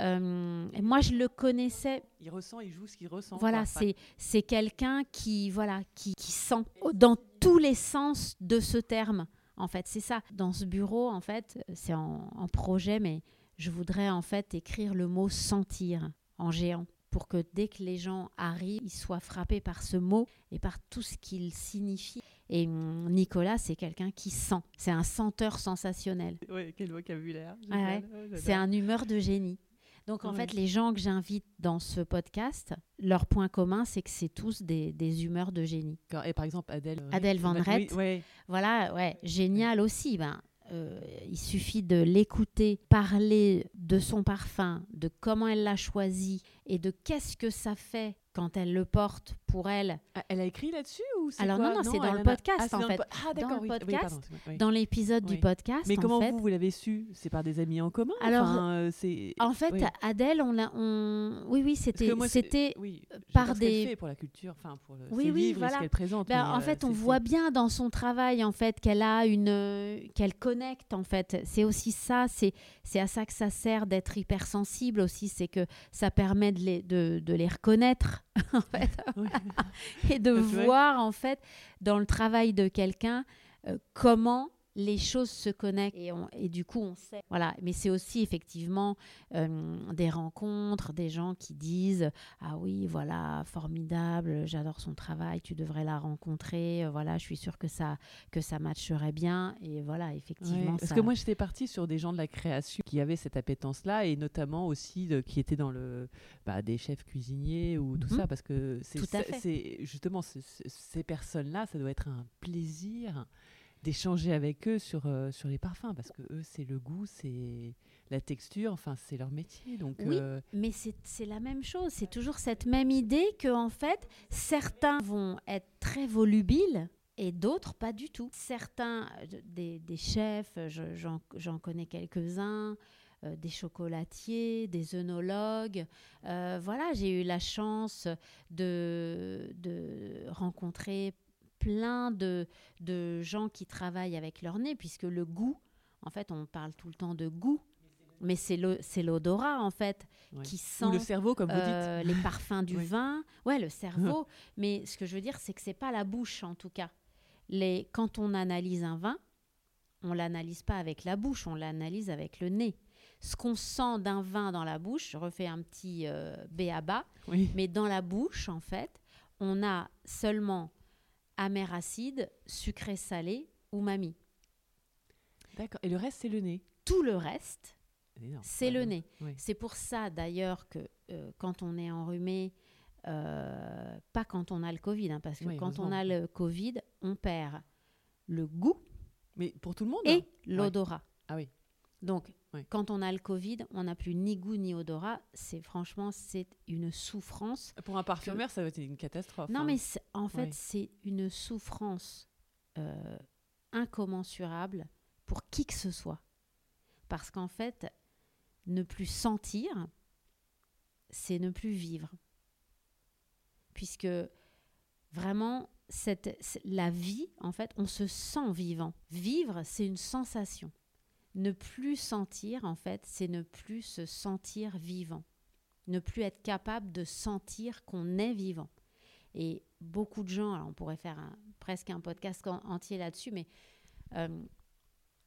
euh, moi je le connaissais. Il ressent, il joue ce qu'il ressent. Voilà, c'est c'est quelqu'un qui voilà qui, qui sent dans tous les sens de ce terme. En fait, c'est ça. Dans ce bureau, en fait, c'est en, en projet, mais je voudrais en fait écrire le mot sentir en géant pour que dès que les gens arrivent, ils soient frappés par ce mot et par tout ce qu'il signifie. Et hum, Nicolas, c'est quelqu'un qui sent. C'est un senteur sensationnel. ouais, quel vocabulaire. Ouais, ouais. génial. C'est un humeur de génie. Donc en Ouais. fait, les gens que j'invite dans ce podcast, leur point commun, c'est que c'est tous des, des humeurs de génie. Et par exemple, Adèle. euh, Adèle Van oui, Rett. ouais. Voilà, ouais, génial aussi. Ben, euh, il suffit de l'écouter parler de son parfum, de comment elle l'a choisi et de qu'est-ce que ça fait quand elle le porte pour elle Ah, Elle a écrit là-dessus ou c'est Alors non, non, c'est dans elle le a- podcast, Ah, en dans fait. Ah, Dans le oui, oui, pardon, dans l'épisode du podcast. Mais en comment fait, vous, vous l'avez su? C'est par des amis en commun? Alors, Enfin, euh, c'est... En fait. Adèle, on l'a, on, oui, oui, c'était, c'était par des- fait pour la culture, enfin pour le, Oui, ses livres voilà. ce qu'elle présente. Ben, en euh, fait, on voit bien dans son travail en fait qu'elle a une, qu'elle connecte en fait. C'est aussi ça, c'est c'est à ça que ça sert d'être hypersensible aussi, c'est que ça permet de les de, de les reconnaître [laughs] en fait Oui. et de voir en fait dans le travail de quelqu'un euh, comment les choses se connectent et, on- et du coup on sait. Voilà. Mais c'est aussi effectivement euh, des rencontres des gens qui disent ah oui voilà formidable j'adore son travail tu devrais la rencontrer euh, voilà je suis sûre que ça que ça matcherait bien et voilà effectivement Ouais, parce ça- que moi j'étais partie sur des gens de la création qui avaient cette appétence-là et notamment aussi de- qui étaient dans le bah, des chefs cuisiniers ou tout Mhm. ça parce que c'est justement ce- ce- ces personnes-là ça doit être un plaisir d'échanger avec eux sur euh, sur les parfums parce que eux c'est le goût c'est la texture enfin c'est leur métier donc Oui. euh, Mais c'est la même chose, c'est toujours cette même idée que en fait, certains vont être très volubiles et d'autres pas du tout. Certains, euh, des, des chefs, je- j'en j'en connais quelques-uns, euh, des chocolatiers, des œnologues. Euh, voilà, j'ai eu la chance de, de rencontrer plein de, de gens qui travaillent avec leur nez, puisque le goût, en fait, on parle tout le temps de goût, mais c'est l'odorat, en fait, ouais. qui ou le sent cerveau comme vous dites euh, les parfums du [laughs] vin. Ouais, le cerveau. [laughs] mais ce que je veux dire, c'est que c'est pas la bouche, en tout cas. Les, quand on analyse un vin, on l'analyse pas avec la bouche, on l'analyse avec le nez. Ce qu'on sent d'un vin dans la bouche, je refais un petit euh, B à bas, oui mais dans la bouche, en fait, on a seulement amer acide, sucré salé ou mamie. d'accord et le reste c'est le nez Tout le reste, c'est le nez. Oui. C'est pour ça d'ailleurs que euh, quand on est enrhumé, euh, pas quand on a le Covid, hein, parce que Oui, quand on a le Covid, on perd le goût mais pour tout le monde et l'odorat. ah oui Donc, quand on a le Covid, on n'a plus ni goût ni odorat. C'est franchement, c'est une souffrance. pour un parfumeur ça va être une catastrophe Non, hein. mais en fait, c'est une souffrance euh, incommensurable pour qui que ce soit. Parce qu'en fait, ne plus sentir, c'est ne plus vivre. Puisque vraiment, cette, la vie, en fait, on se sent vivant. Vivre, c'est une sensation. Ne plus sentir, en fait, c'est ne plus se sentir vivant. Ne plus être capable de sentir qu'on est vivant. Et beaucoup de gens, on pourrait faire un- presque un podcast en- entier là-dessus, mais euh,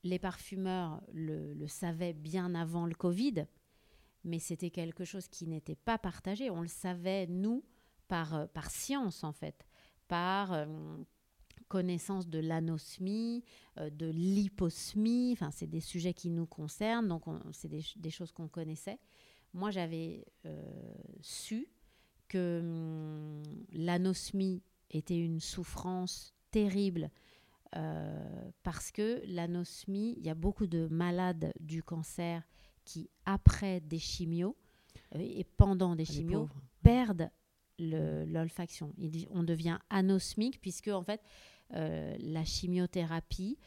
les parfumeurs le, le savaient bien avant le Covid, mais c'était quelque chose qui n'était pas partagé. On le savait, nous, par, euh, par science, en fait, par euh, connaissance de l'anosmie, euh, de l'hyposmie, enfin, c'est des sujets qui nous concernent, donc on- c'est des, ch- des choses qu'on connaissait. Moi, j'avais euh, su que hum, l'anosmie était une souffrance terrible parce que l'anosmie, il y a beaucoup de malades du cancer qui, après des chimios et pendant des ah, chimios, perdent l'olfaction. On devient anosmique puisque en fait la chimiothérapie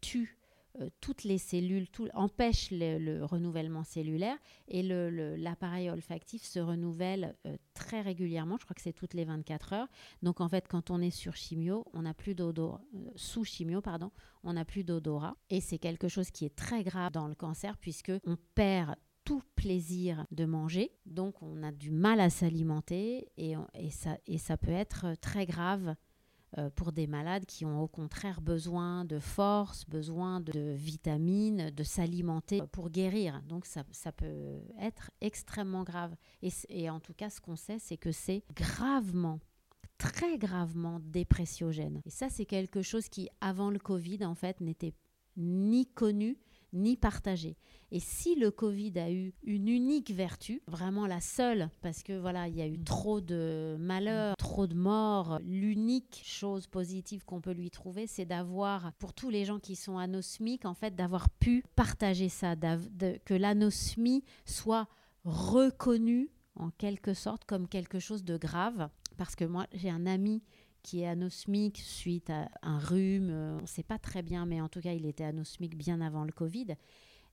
tue euh, toutes les cellules, tout, empêche le, renouvellement cellulaire et l'appareil olfactif se renouvelle euh, très régulièrement. Je crois que c'est toutes les 24 heures. Donc en fait, quand on est sur chimio, on n'a plus d'odorat, euh, sous chimio, pardon, on n'a plus d'odorat. Et c'est quelque chose qui est très grave dans le cancer puisque on perd tout plaisir de manger. Donc on a du mal à s'alimenter et, ça, et ça peut être très grave euh, pour des malades qui ont au contraire besoin de force, besoin de vitamines, de s'alimenter pour guérir. Donc ça, ça, peut être extrêmement grave. Et, en tout cas, ce qu'on sait, c'est que c'est gravement très gravement dépressiogène. Et ça, c'est quelque chose qui, avant le Covid, en fait, n'était ni connu, ni partagé. Et si le Covid a eu une unique vertu, vraiment la seule, parce que voilà, il y a eu mm. trop de malheurs, trop de morts, l'unique chose positive qu'on peut lui trouver, c'est d'avoir, pour tous les gens qui sont anosmiques, en fait, d'avoir pu partager ça, que l'anosmie soit reconnue en quelque sorte comme quelque chose de grave. Parce que moi, j'ai un ami qui est anosmique suite à un rhume. Euh, on ne sait pas très bien, mais en tout cas, il était anosmique bien avant le Covid.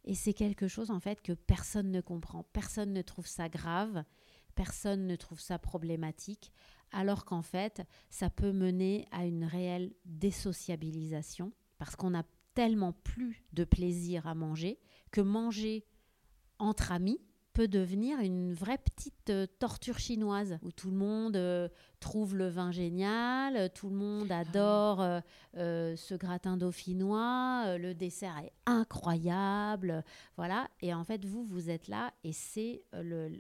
Et c'est quelque chose, en fait, que personne ne comprend. Personne ne trouve ça grave. Personne ne trouve ça problématique. Alors qu'en fait, ça peut mener à une réelle désociabilisation parce qu'on n'a tellement plus de plaisir à manger que manger entre amis, peut devenir une vraie petite euh, torture chinoise où tout le monde euh, trouve le vin génial, tout le monde ah adore euh, ce gratin dauphinois, le dessert est incroyable, voilà. Et en fait, vous, vous êtes là et c'est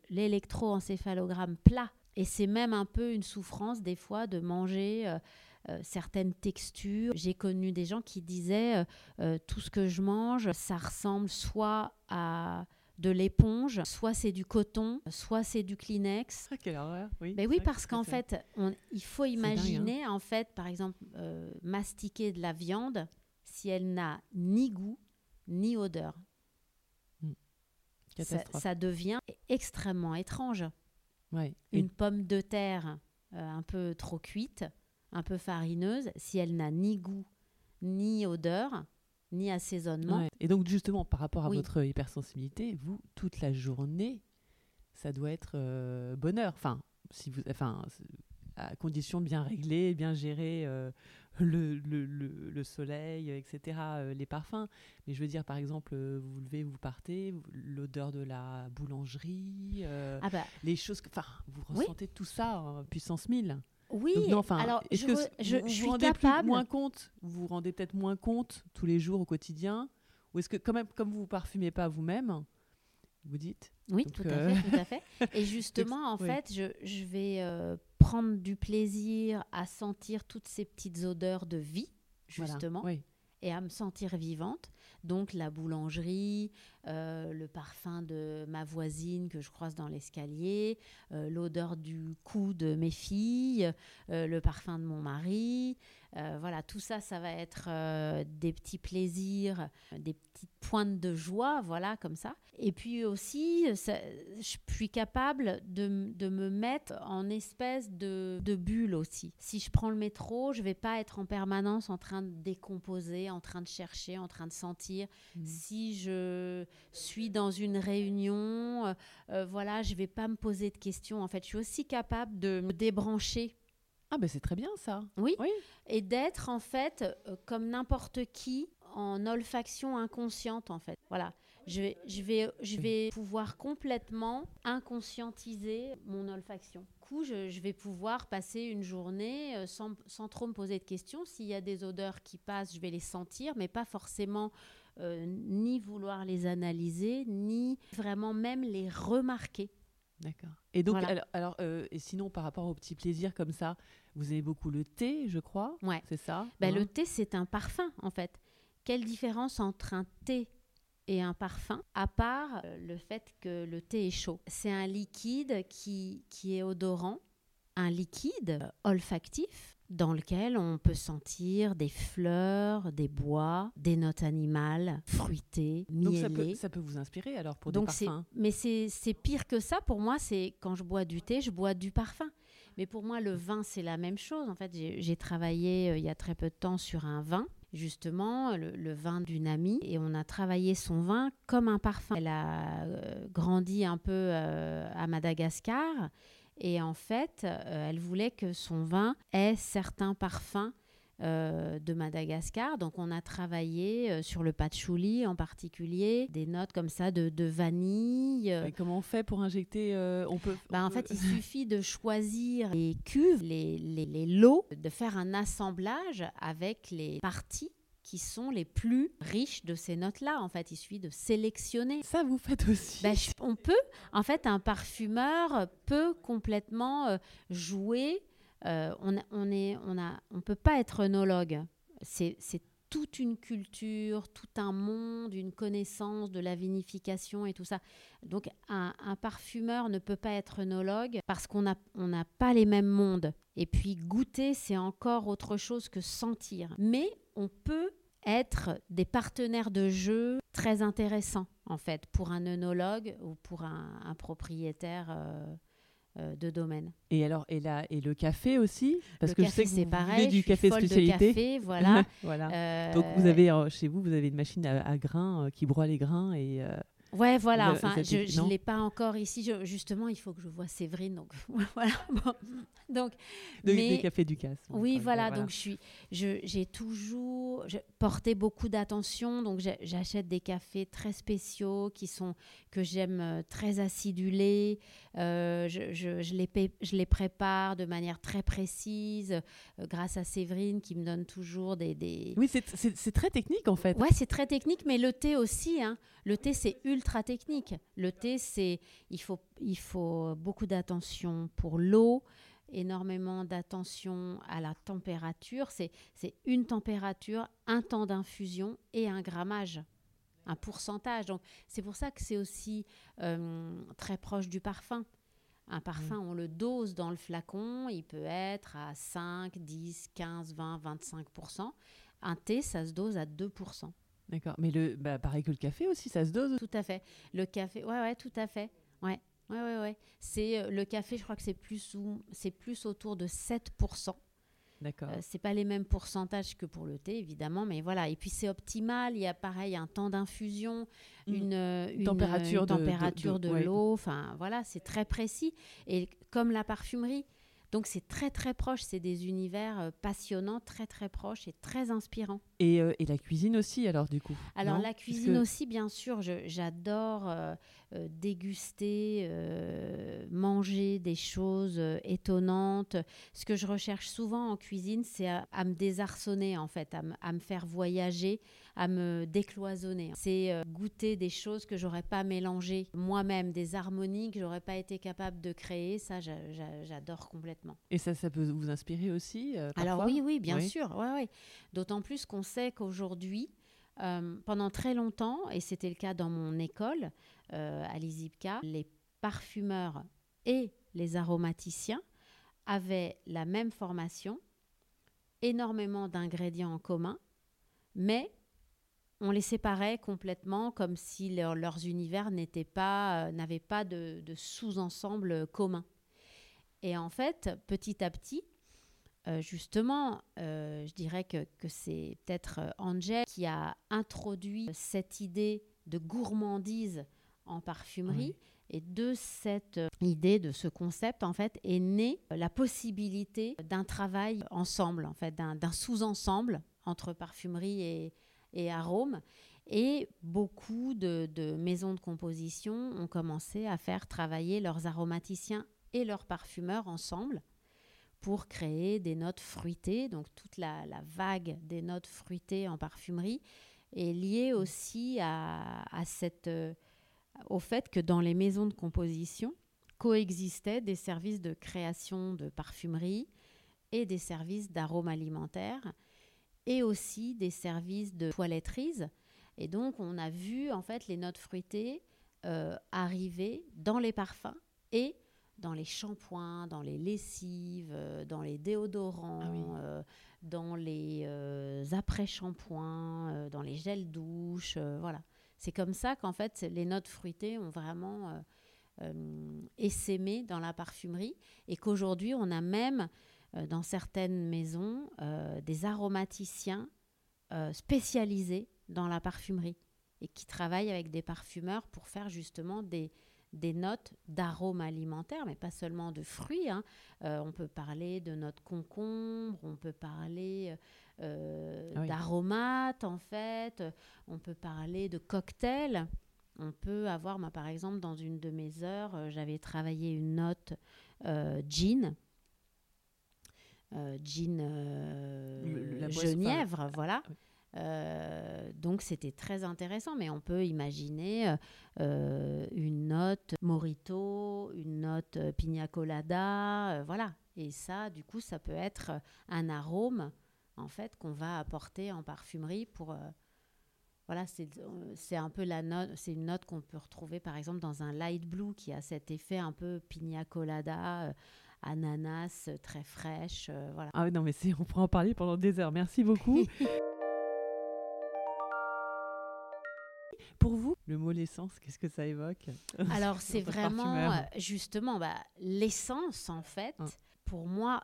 l'électroencéphalogramme plat. Et c'est même un peu une souffrance des fois de manger. certaines textures. J'ai connu des gens qui disaient tout ce que je mange, ça ressemble soit à de l'éponge, soit c'est du coton, soit c'est du Kleenex. Ah, quelle horreur, oui. Mais oui, parce qu'en fait, il faut hein. imaginer, en fait, par exemple, euh, mastiquer de la viande si elle n'a ni goût ni odeur. Hmm. Ça, devient extrêmement étrange. Ouais. Une pomme de terre euh, un peu trop cuite, un peu farineuse, si elle n'a ni goût ni odeur, ni assaisonnement. Et donc justement, par rapport à votre hypersensibilité, vous, toute la journée, ça doit être euh, bonheur. Enfin, si vous, enfin, à condition de bien régler, bien gérer euh, le, le, le, soleil, etc., euh, les parfums. Mais je veux dire, par exemple, vous vous levez, vous partez, l'odeur de la boulangerie, ah bah. les choses, enfin, vous ressentez tout ça en puissance 1000. Oui, alors est-ce que je, vous, suis vous rendez capable. moins compte Vous vous rendez peut-être moins compte tous les jours au quotidien Ou est-ce que, quand même, comme vous ne parfumez pas vous-même, vous dites Oui, tout, à euh, fait, tout à fait. [laughs] Et justement, en fait, je, je vais euh, prendre du plaisir à sentir toutes ces petites odeurs de vie, justement, et à me sentir vivante. Donc la boulangerie, euh, le parfum de ma voisine que je croise dans l'escalier, euh, l'odeur du cou de mes filles, euh, le parfum de mon mari, voilà, tout ça, ça va être euh, des petits plaisirs, des petites pointes de joie, voilà, comme ça. Et puis aussi, je suis capable de, me mettre en espèce de, bulle aussi. Si je prends le métro, je vais pas être en permanence en train de décomposer, en train de chercher, en train de sentir. Mmh. Si je suis dans une réunion, euh, voilà, je vais pas me poser de questions. En fait, je suis aussi capable de me débrancher ah ben c'est très bien ça. Oui. Et d'être en fait euh, comme n'importe qui en olfaction inconsciente en fait. Voilà. Je vais, je vais, je vais pouvoir complètement inconscientiser mon olfaction. Du coup, je, vais pouvoir passer une journée euh, sans, sans, trop me poser de questions. S'il y a des odeurs qui passent, je vais les sentir, mais pas forcément euh, ni vouloir les analyser, ni vraiment même les remarquer. D'accord. Et donc, alors, euh, et sinon, par rapport aux petits plaisirs comme ça, vous aimez beaucoup le thé, je crois. Ouais. C'est ça? Ben, Le thé, c'est un parfum, en fait. Quelle différence entre un thé et un parfum, à part euh, le fait que le thé est chaud? C'est un liquide qui, qui est odorant, un liquide olfactif, dans lequel on peut sentir des fleurs, des bois, des notes animales, fruitées, Donc ça peut, miellées. ça peut vous inspirer alors pour Donc des parfums? mais c'est, pire que ça pour moi. C'est quand je bois du thé, je bois du parfum. Mais pour moi, le vin, c'est la même chose. En fait, j'ai, j'ai travaillé euh, il y a très peu de temps sur un vin, justement, le, le vin d'une amie, et on a travaillé son vin comme un parfum. Elle a euh, grandi un peu euh, à Madagascar, et en fait, euh, elle voulait que son vin ait certains parfums euh, de Madagascar. Donc on a travaillé euh, sur le patchouli en particulier, des notes comme ça de, de vanille. Et comment on fait pour injecter euh, On peut. bah, on en peut- fait, il [laughs] suffit de choisir les cuves, les, les, les lots, de faire un assemblage avec les parties qui sont les plus riches de ces notes-là. En fait, il suffit de sélectionner. ça vous faites aussi. Ben, je- on peut, en fait, un parfumeur peut complètement euh, jouer. euh, on a- on est, on a, on peut pas être œnologue. C'est, c'est toute une culture, tout un monde, une connaissance de la vinification et tout ça. Donc, un, un parfumeur ne peut pas être œnologue parce qu'on n'a on n'a pas les mêmes mondes. Et puis, goûter, c'est encore autre chose que sentir. Mais on peut être des partenaires de jeu très intéressants, en fait, pour un œnologue ou pour un, un propriétaire euh, euh, de domaine. Et alors, et, la, et le café aussi? Parce Le que café, je sais que c'est vous pareil. je du suis café de spécialité. café, voilà. [laughs] voilà. Euh, Donc vous avez chez vous, vous avez une machine à, à grains qui broie les grains et Ouais, voilà. Enfin, je non l'ai pas encore ici. Je- justement, il faut que je vois Séverine. Donc [laughs] voilà. Bon. Donc de- Mais- des cafés du casse. oui, voilà. Donc je suis, j'ai toujours porté beaucoup d'attention. Donc j'achète des cafés très spéciaux qui sont que j'aime euh, très acidulés. Euh, je, je- je les je les prépare de manière très précise euh, grâce à Séverine qui me donne toujours des, des, Oui, c'est très technique en fait. Ouais, c'est très technique, mais le thé aussi. hein. Le thé, c'est ultra technique. Le thé, c'est il faut, il faut beaucoup d'attention pour l'eau, énormément d'attention à la température. C'est c'est une température, un temps d'infusion et un grammage, un pourcentage. Donc c'est pour ça que c'est aussi euh, très proche du parfum. Un parfum, on le dose dans le flacon, il peut être à 5, 10, 15, 20, 25% Un thé, ça se dose à 2 D'accord. Mais le, bah, pareil que le café aussi, ça se dose. Tout à fait. Le café, ouais, ouais, tout à fait. Ouais, ouais, ouais, ouais. C'est euh, le café, je crois que c'est plus ou c'est plus autour de 7 D'accord. Euh, c'est pas les mêmes pourcentages que pour le thé, évidemment, mais voilà. Et puis c'est optimal. Il y a pareil un temps d'infusion, Mm. une, euh, une, température une de- de- température de, de- ouais. l'eau. Enfin, voilà, c'est très précis. Et comme la parfumerie. Donc c'est très très proche, c'est des univers euh, passionnants, très très proches et très inspirants. Et, euh, et la cuisine aussi, alors du coup. Alors la cuisine que- aussi, bien sûr, j'adore euh, euh, déguster, manger des choses étonnantes. Ce que je recherche souvent en cuisine, c'est à, à me désarçonner en fait, à me faire voyager, à me décloisonner. C'est euh, goûter des choses que j'aurais pas mélangées moi-même, des harmonies que j'aurais pas été capable de créer. Ça, j'a- j'a- j'adore complètement. Et ça, ça peut vous inspirer aussi euh, Alors oui, oui, bien Oui. sûr. Ouais, ouais. D'autant plus qu'on sait qu'aujourd'hui, euh, pendant très longtemps, et c'était le cas dans mon école à l'ISIPCA, les parfumeurs et les aromaticiens avaient la même formation, énormément d'ingrédients en commun, mais on les séparait complètement comme si leur- leurs univers n'étaient pas, euh, n'avaient pas de, de sous-ensemble commun. Et en fait, petit à petit, euh, justement, euh, je dirais que, que c'est peut-être euh, Angel qui a introduit cette idée de gourmandise en parfumerie. Et de cette euh, idée, de ce concept, en fait, est née euh, la possibilité d'un travail ensemble, en fait, d'un sous-ensemble entre parfumerie et, et arôme. Et beaucoup de, maisons de composition ont commencé à faire travailler leurs aromaticiens et leurs parfumeurs ensemble pour créer des notes fruitées. Donc toute la, vague des notes fruitées en parfumerie est liée aussi euh, au fait que dans les maisons de composition coexistaient des services de création de parfumerie et des services d'arômes alimentaires et aussi des services de toiletterie. Et donc on a vu en fait les notes fruitées euh, arriver dans les parfums et dans les shampoings, dans les lessives, euh, dans les déodorants, Ah oui. euh, dans les euh, après-shampoings, dans les gels douche. voilà. C'est comme ça qu'en fait, les notes fruitées ont vraiment essaimé dans la parfumerie et qu'aujourd'hui, on a même dans certaines maisons euh, des aromaticiens euh, spécialisés dans la parfumerie et qui travaillent avec des parfumeurs pour faire justement des, des notes d'arômes alimentaires, mais pas seulement de fruits. hein. Euh, on peut parler de notes concombre, on peut parler euh, oui. d'aromates en fait, on peut parler de cocktails. On peut avoir, moi par exemple, dans une de mes heures, euh, j'avais travaillé une note euh, gin. Euh, gin euh, Le- genièvre, voilà. oui. Euh, donc c'était très intéressant, mais on peut imaginer euh, une note morito, une note pina colada, euh, voilà. Et ça, du coup, ça peut être un arôme en fait qu'on va apporter en parfumerie pour voilà, c'est c'est un peu la note, c'est une note qu'on peut retrouver par exemple dans un light blue qui a cet effet un peu pina colada, ananas euh, très fraîche, euh, voilà. Ah non, mais c'est, on pourra en parler pendant des heures. Merci beaucoup. [laughs] Pour vous, le mot l'essence, qu'est-ce que ça évoque? [laughs] Alors c'est vraiment euh, justement bah, l'essence en fait. Hein. Pour moi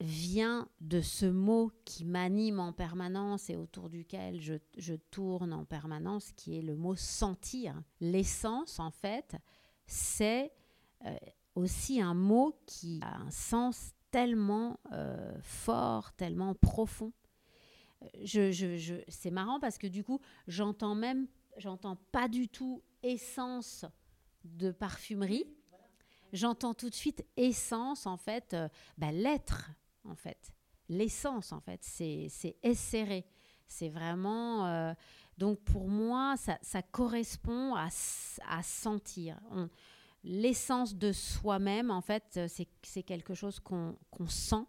vient de ce mot qui m'anime en permanence et autour duquel je, je tourne en permanence, qui est le mot sentir. L'essence en fait, c'est euh, aussi un mot qui a un sens tellement euh, fort, tellement profond. Je, je, je- c'est marrant parce que du coup, j'entends même, j'entends pas du tout essence de parfumerie. J'entends tout de suite essence, en fait, euh, bah, l'être, en fait. L'essence, en fait, c'est c'est esséré. C'est vraiment. euh, donc, pour moi, ça, ça correspond à, à sentir. On- L'essence de soi-même, en fait, euh, c'est quelque chose qu'on sent,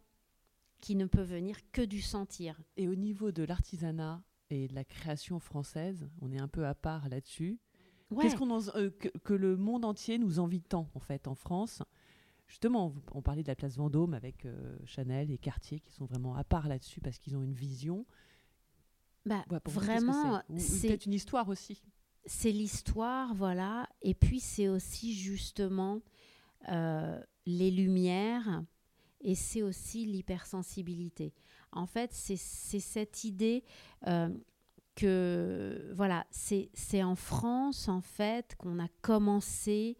qui ne peut venir que du sentir. Et au niveau de l'artisanat et de la création française, on est un peu à part là-dessus. Ouais. Qu'est-ce qu'on euh, que, que le monde entier nous envie tant en fait en France? Justement, on parlait de la place Vendôme avec euh, Chanel et Cartier qui sont vraiment à part là-dessus parce qu'ils ont une vision. Bah, Ouais, vraiment, c'est peut-être une histoire aussi. C'est l'histoire, voilà. Et puis c'est aussi justement euh, les lumières et c'est aussi l'hypersensibilité. En fait, c'est cette idée euh, que, voilà, c'est en France, en fait, qu'on a commencé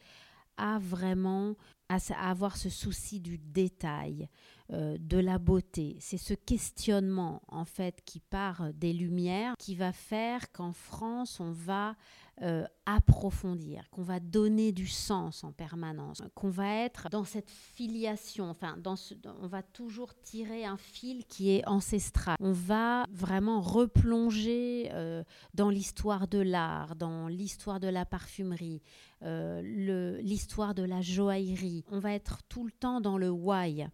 à vraiment à avoir ce souci du détail, euh, de la beauté. C'est ce questionnement, en fait, qui part des lumières, qui va faire qu'en France, on va euh, approfondir, qu'on va donner du sens en permanence, qu'on va être dans cette filiation, enfin, dans ce, on va toujours tirer un fil qui est ancestral. On va vraiment replonger euh, dans l'histoire de l'art, dans l'histoire de la parfumerie, l'histoire de la joaillerie. On va être tout le temps dans le why.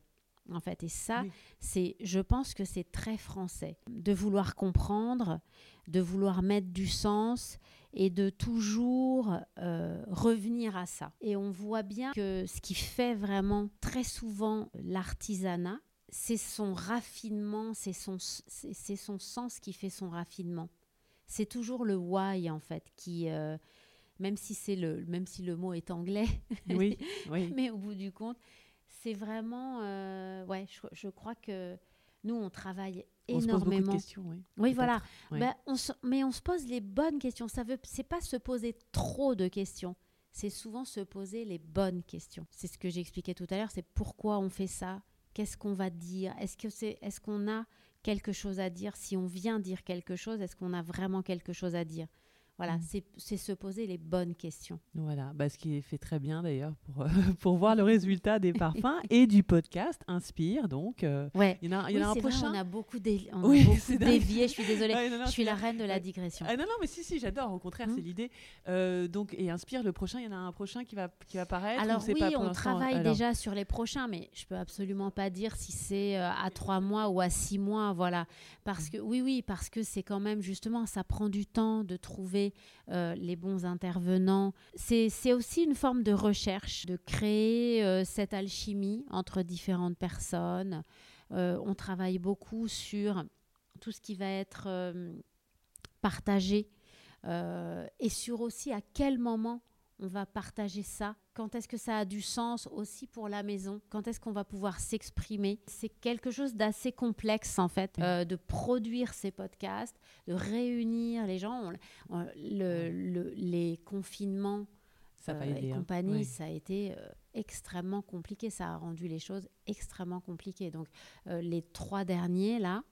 En fait, et ça, Oui. c'est, je pense que c'est très français de vouloir comprendre, de vouloir mettre du sens et de toujours euh, revenir à ça. Et on voit bien que ce qui fait vraiment très souvent l'artisanat, c'est son raffinement, c'est son, c'est, c'est son sens qui fait son raffinement. C'est toujours le why en fait qui, euh, même si c'est le, même si le mot est anglais, Oui, [laughs] oui. mais au bout du compte, c'est vraiment, euh, ouais, je, je crois que nous on travaille On se pose beaucoup de énormément. questions. Oui, Oui, voilà. Ben, on se- mais on se pose les bonnes questions. Ça veut, c'est pas se poser trop de questions. C'est souvent se poser les bonnes questions. C'est ce que j'expliquais tout à l'heure. C'est pourquoi on fait ça? Qu'est-ce qu'on va dire? Est-ce que c'est, est-ce qu'on a quelque chose à dire? Si on vient dire quelque chose, est-ce qu'on a vraiment quelque chose à dire? Voilà, Mm. c'est, se poser les bonnes questions. Voilà, bah, ce qui est fait très bien d'ailleurs pour, euh, [laughs] pour voir le résultat des parfums [laughs] et du podcast Inspire. Donc, euh, Ouais. il y en a, il y Oui, en a un vrai, prochain. on a beaucoup, dé- on a Oui, beaucoup dévié. Je suis désolée. Ouais, non, non, je suis la reine de la digression. Ah non, non, mais si, si, j'adore. Au contraire, c'est l'idée. Euh, donc, et Inspire, le prochain, il y en a un prochain qui va, qui va paraître Alors oui, pas on travaille Alors, déjà sur les prochains, mais je peux absolument pas dire si c'est euh, à trois mois ou à six mois, voilà. Parce que oui, oui, parce que c'est quand même justement, ça prend du temps de trouver euh, les bons intervenants. C'est aussi une forme de recherche, de créer euh, cette alchimie entre différentes personnes. Euh, on travaille beaucoup sur tout ce qui va être partagé et sur aussi à quel moment on va partager ça Quand est-ce que ça a du sens aussi pour la maison? Quand est-ce qu'on va pouvoir s'exprimer? C'est quelque chose d'assez complexe en fait, euh, de produire ces podcasts, de réunir les gens. les confinements ça euh, et hein. compagnie, ça a été euh, extrêmement compliqué. Ça a rendu les choses extrêmement compliquées. Donc les trois derniers là,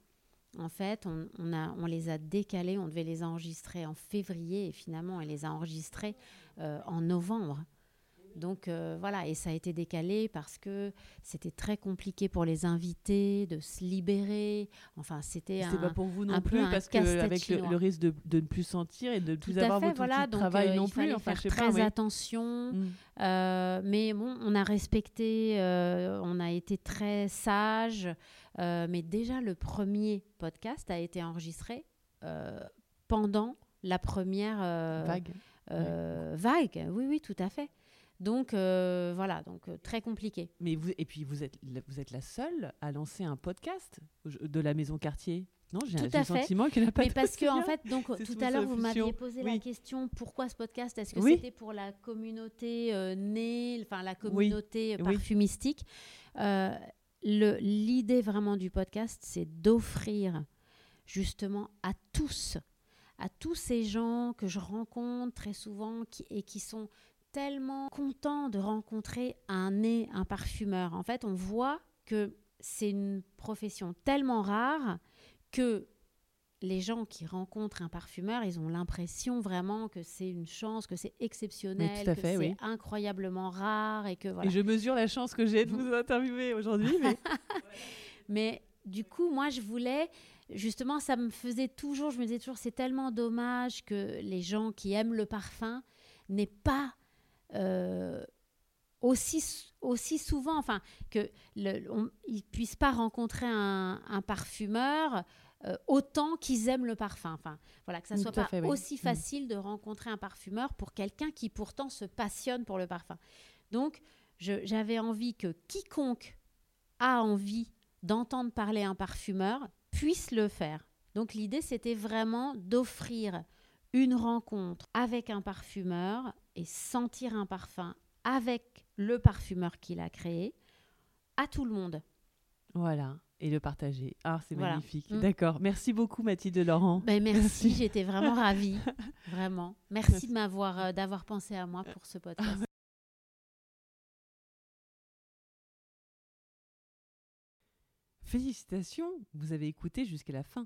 en fait, on, a, on les a décalés. On devait les enregistrer en février et finalement, on les a enregistrés euh, en novembre. Donc euh, voilà, et ça a été décalé parce que c'était très compliqué pour les invités de se libérer. Enfin, c'était un. pas pour vous non plus parce que avec le, risque de, de, ne plus sentir et de ne plus avoir votre voilà, de travail euh, non il plus. Enfin, faire très attention. Mm. mais bon, on a respecté, on a été très sage. mais déjà, le premier podcast a été enregistré pendant la première vague. Euh, vague. Oui, oui, tout à fait. Donc euh, voilà, donc euh, très compliqué. Mais vous et puis vous êtes vous êtes la seule à lancer un podcast de la maison quartier. Non, j'ai un sentiment qu'il n'a pas. Mais parce que en fait, donc tout à l'heure vous m'aviez posé la question pourquoi ce podcast? Est-ce que c'était pour la communauté née, enfin la communauté parfumistique? L'idée vraiment du podcast, c'est d'offrir justement à tous à tous ces gens que je rencontre très souvent et qui sont tellement contents de rencontrer un nez, un parfumeur. En fait, on voit que c'est une profession tellement rare que les gens qui rencontrent un parfumeur, ils ont l'impression vraiment que c'est une chance, que c'est exceptionnel, que c'est incroyablement rare et que voilà. Et je mesure la chance que j'ai de vous [laughs] interviewer aujourd'hui. Mais... [laughs] mais du coup, moi, je voulais justement, ça me faisait toujours, je me disais toujours, c'est tellement dommage que les gens qui aiment le parfum n'aient pas euh, aussi, aussi souvent, enfin, qu'ils ne puissent pas rencontrer un, parfumeur euh, autant qu'ils aiment le parfum. Enfin, voilà, que ça soit pas aussi mm. facile de rencontrer un parfumeur pour quelqu'un qui pourtant se passionne pour le parfum. Donc, j'avais envie que quiconque a envie d'entendre parler un parfumeur puisse le faire. Donc l'idée, c'était vraiment d'offrir une rencontre avec un parfumeur et sentir un parfum avec le parfumeur qu'il a créé à tout le monde. Voilà, et le partager. Ah, c'est magnifique. Mm. D'accord. Merci beaucoup Mathilde Laurent. Ben, merci, j'étais vraiment ravie. Vraiment. Merci de m'avoir euh, d'avoir pensé à moi pour ce podcast. [laughs] Félicitations, vous avez écouté jusqu'à la fin.